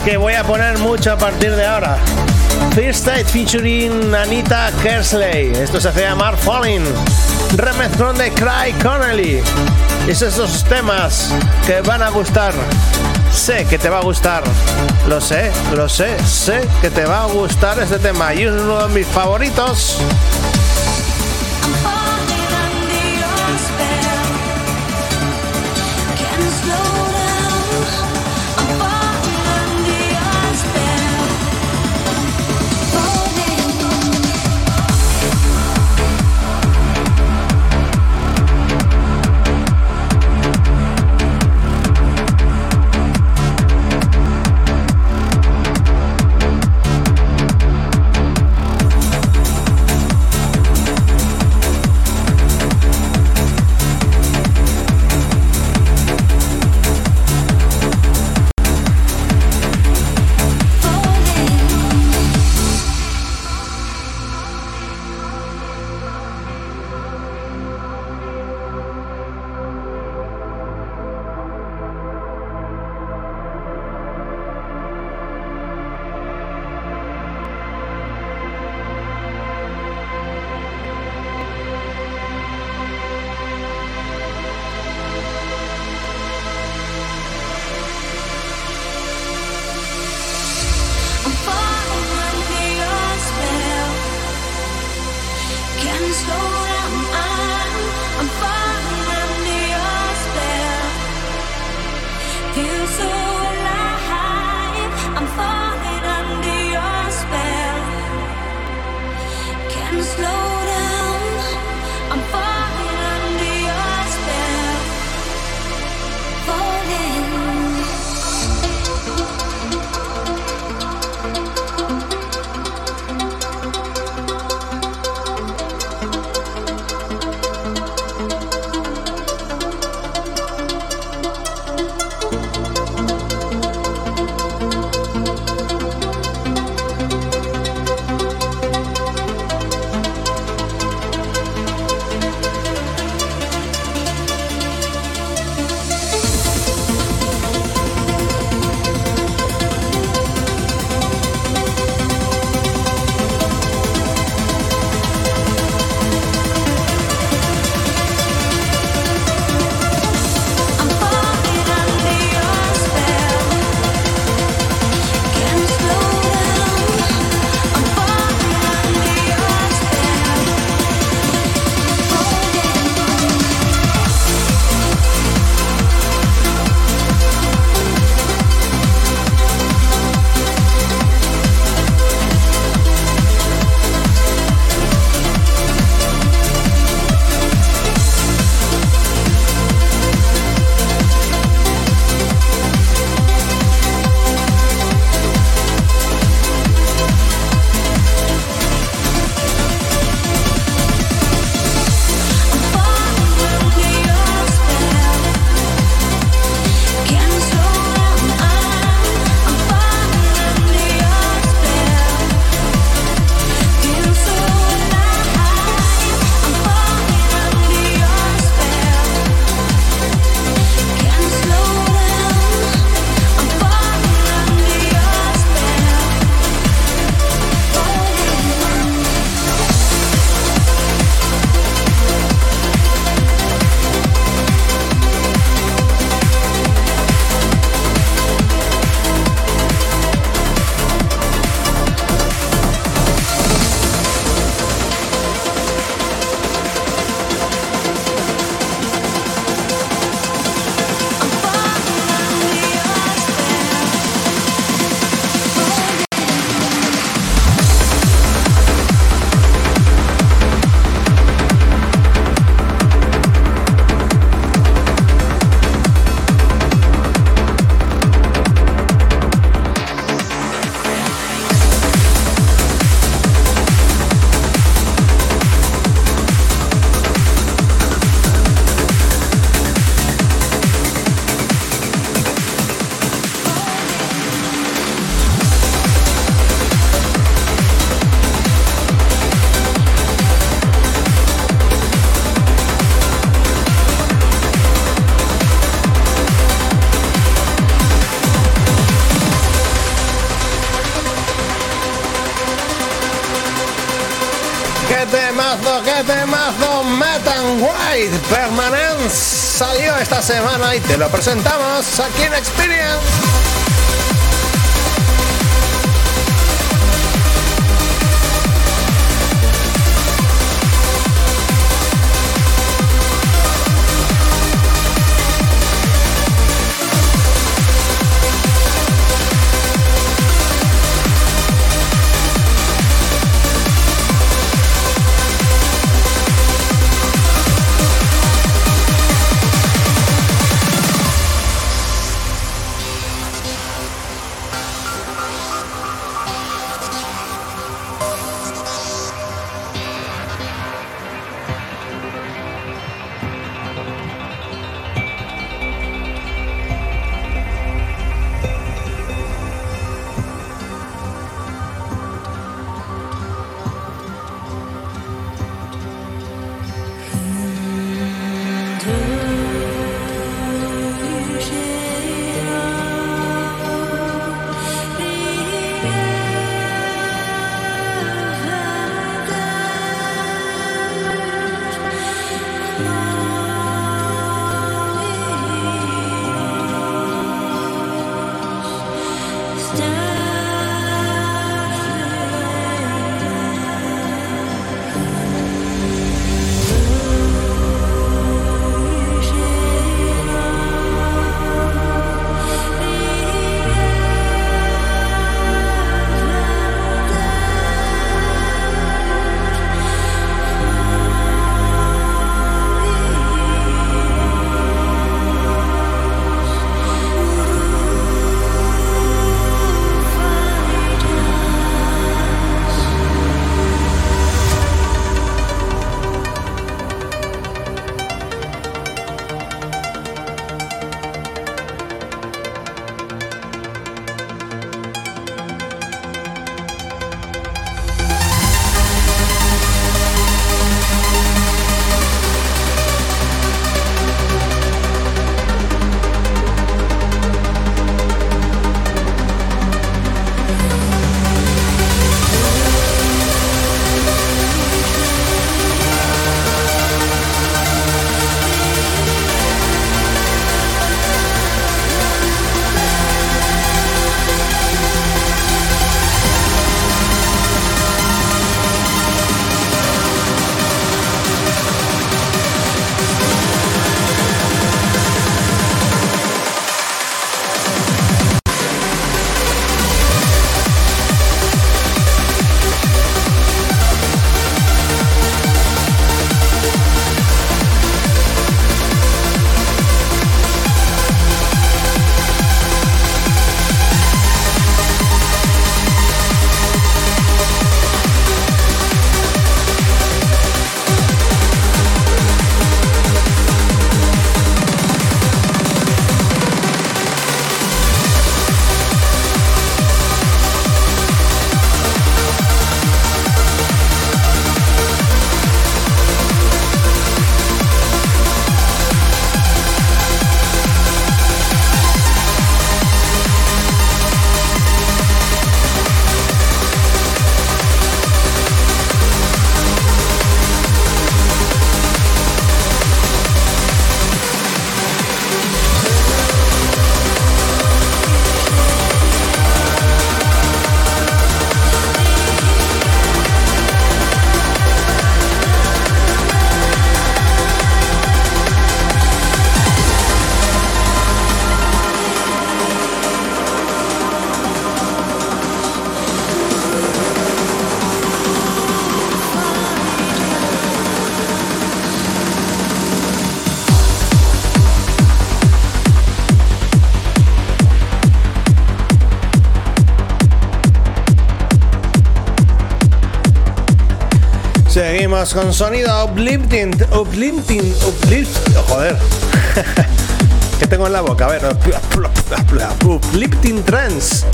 Que voy a poner mucho a partir de ahora. First State featuring Anita Kersley. Esto se hace llamar Falling. Remezclón de Cry Connelly. Es esos temas que van a gustar. Sé que te va a gustar. Lo sé, lo sé, sé que te va a gustar este tema. Y es uno de mis favoritos. Esta semana y te lo presentamos aquí en Experience. Con sonido uplifting, uplifting, uplift, joder. (laughs) que tengo en la boca? A ver, uplifting trends.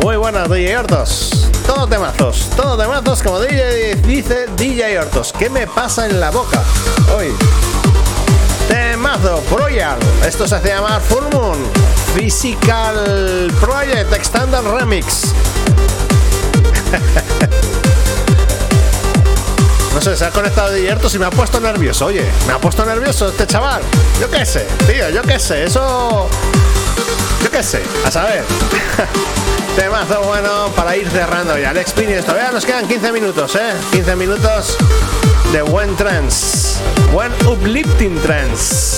Muy buenas, DJ Hortos. Todo temazos, todo temazos, como DJ dice DJ Hortos. ¿Qué me pasa en la boca hoy? Temazo, Project. Esto se hace llamar Full Moon. Physical Project Extended Remix. (laughs) sé, se ha conectado de directos y me ha puesto nervioso. Oye, me ha puesto nervioso este chaval. Yo qué sé, tío, yo qué sé. Eso. Yo qué sé, a saber. (laughs) Temazo bueno para ir cerrando ya. Alex Pini, todavía nos quedan 15 minutos, ¿eh? 15 minutos de buen trance. Buen uplifting trance.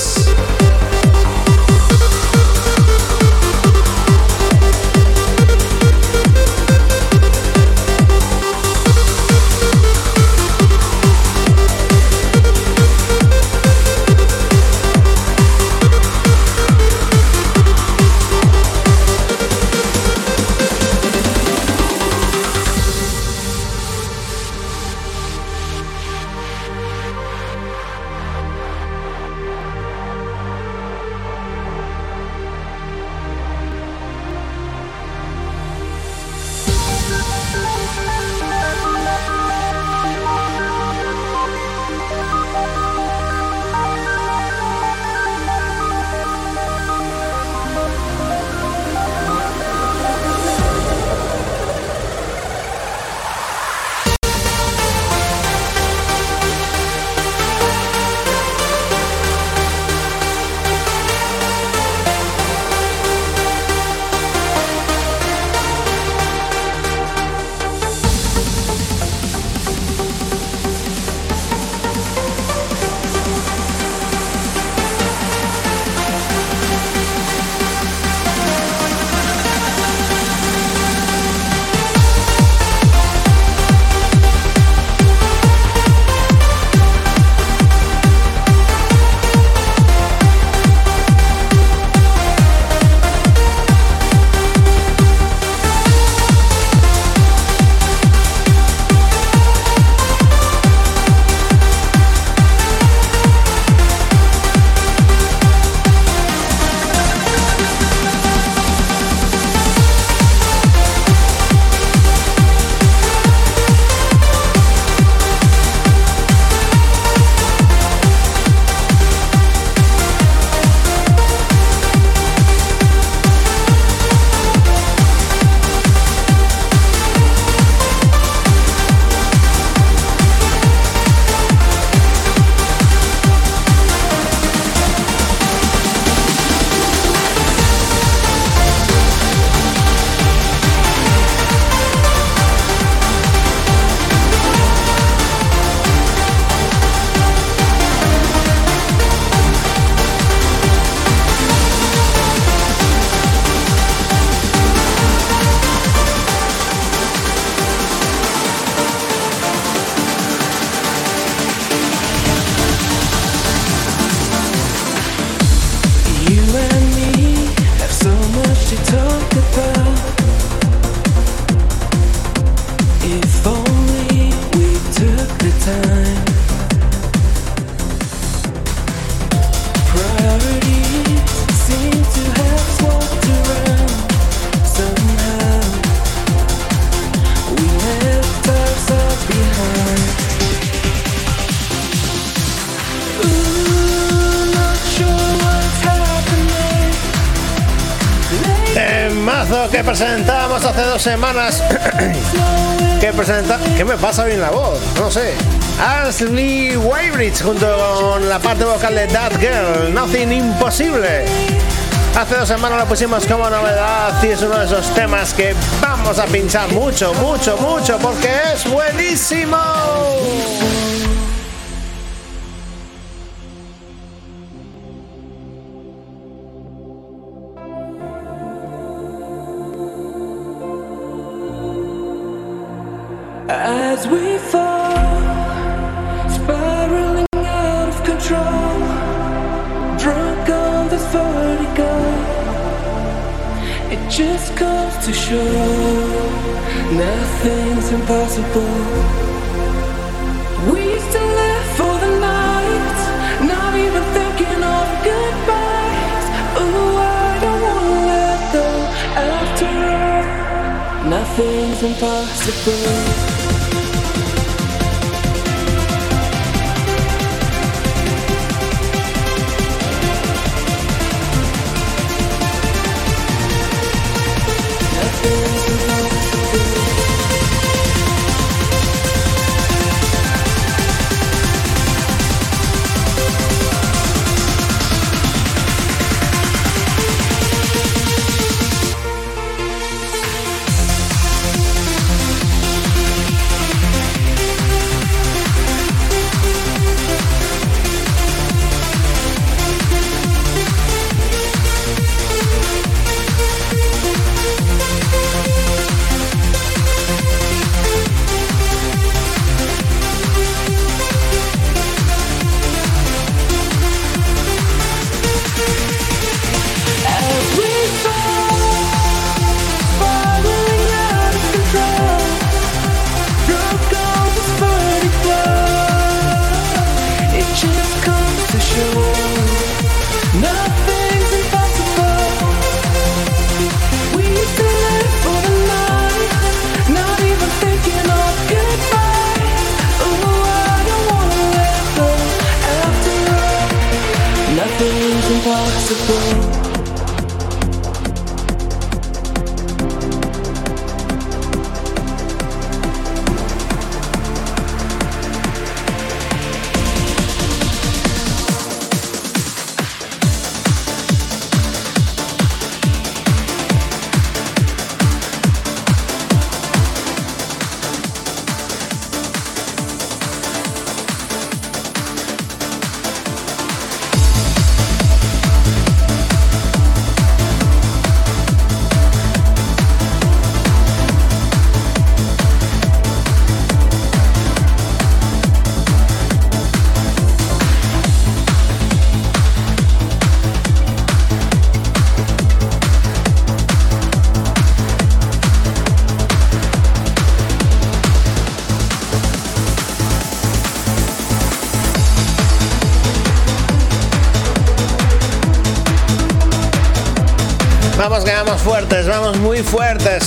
Semanas. (coughs) que presenta. ¿Qué me pasa bien la voz? No sé. Ashley Weybridge junto con la parte vocal de That Girl. Nothing Imposible. Hace dos semanas lo pusimos como novedad y es uno de esos temas que vamos a pinchar mucho, mucho, mucho porque es buenísimo. Mexico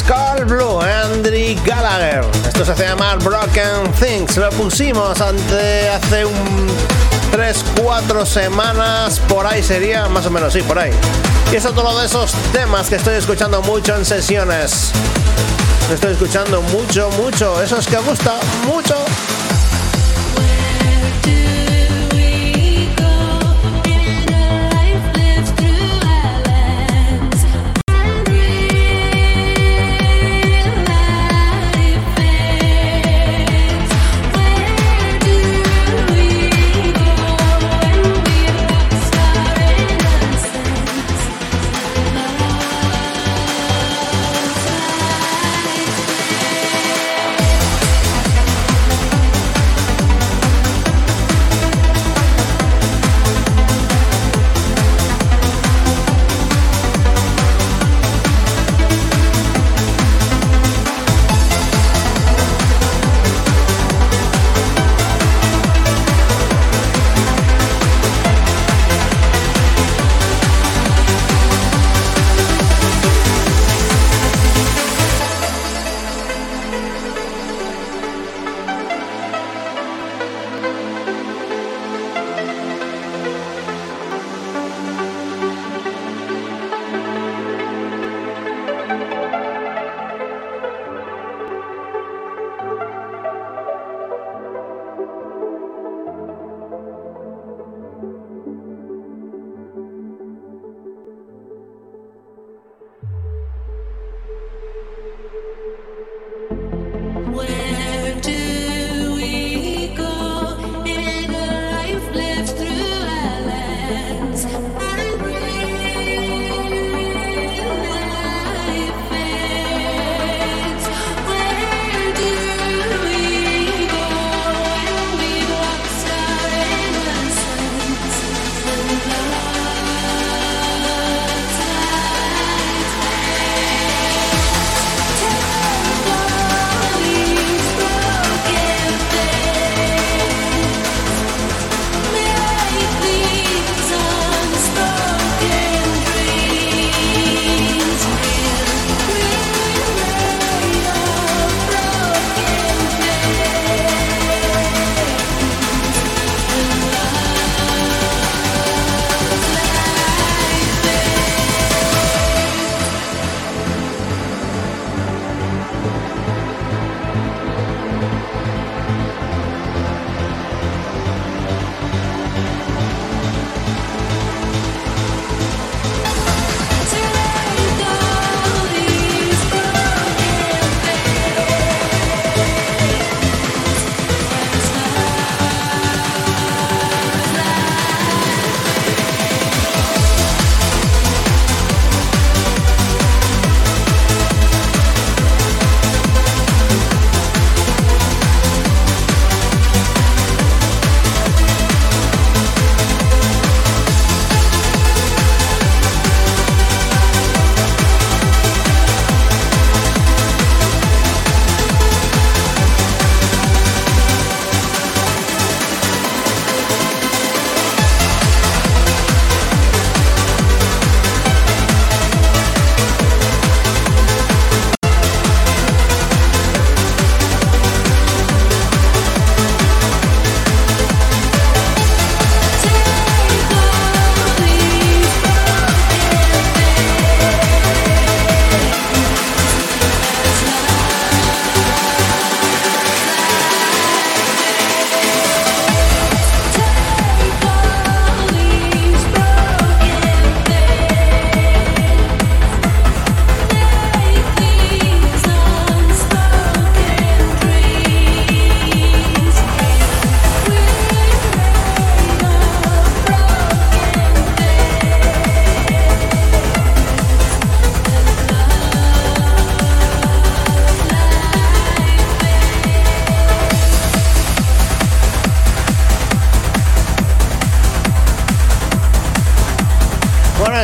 Call Blue, Andy Gallagher. Esto se hace llamar Broken Things. Lo pusimos ante hace un 3-4 semanas. Por ahí sería, más o menos, sí, por ahí. Y es otro de esos temas que estoy escuchando mucho en sesiones. Estoy escuchando mucho, mucho. Esos que gusta mucho.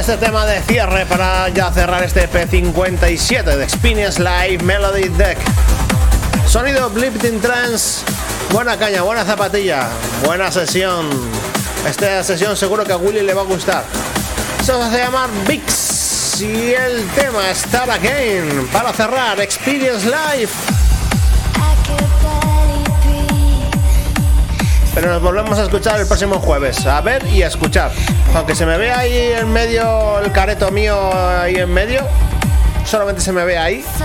Este tema de cierre para ya cerrar este P57 de Experience Live Melody Deck. Sonido Blipting Trance, buena caña, buena zapatilla, buena sesión. Esta sesión seguro que a Willy le va a gustar. Se hace llamar Vix y el tema Start Again para cerrar Experience Live. Pero nos volvemos a escuchar el próximo jueves. A ver y a escuchar. Aunque se me vea ahí en medio el careto mío ahí en medio. Solamente se me ve ahí. (laughs)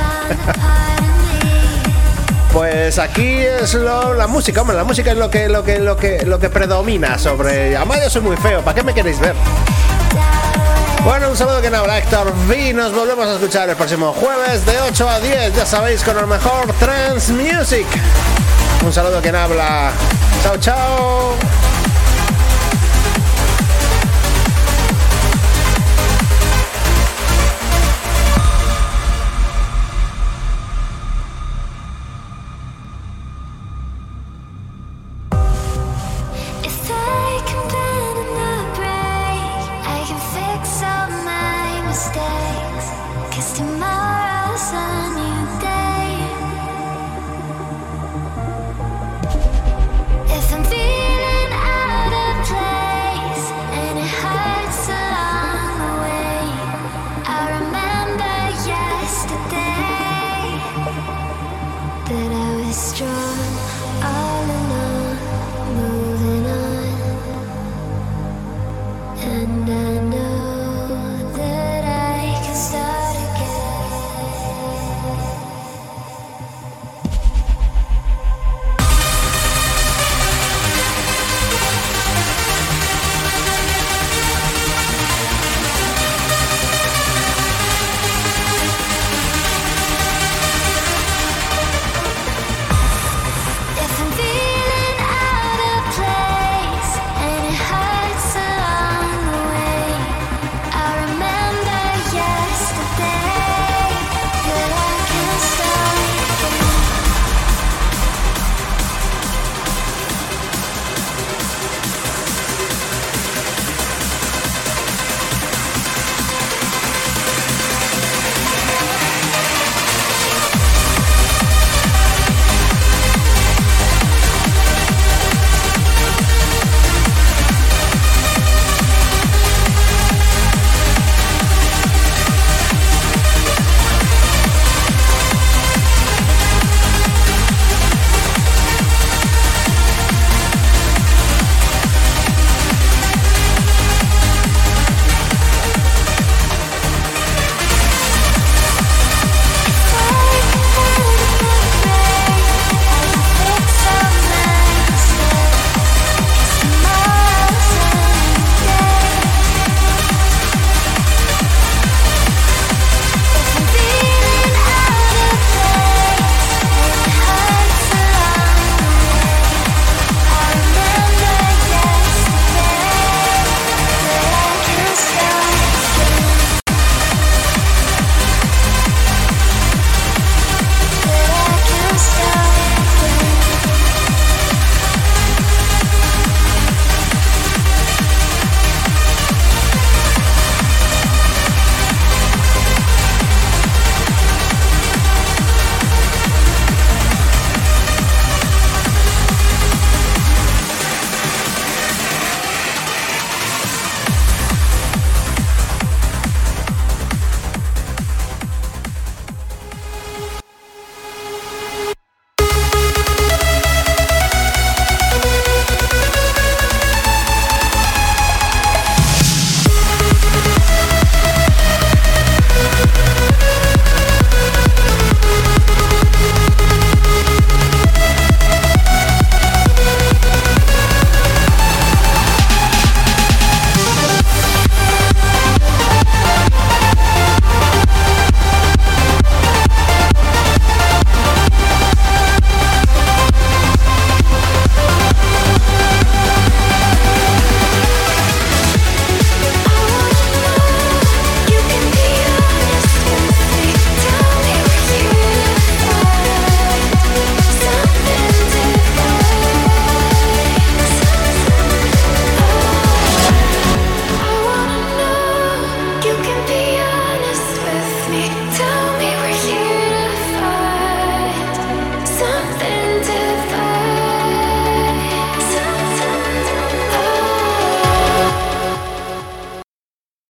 Pues aquí es lo- la música, hombre, la música es lo que, lo que, lo que, lo que predomina sobre. Además yo soy muy feo, ¿para qué me queréis ver? Bueno, un saludo que habla Héctor V. Nos volvemos a escuchar el próximo jueves de 8 a 10, ya sabéis, con el mejor trance music. Un saludo que habla. Chao, chao.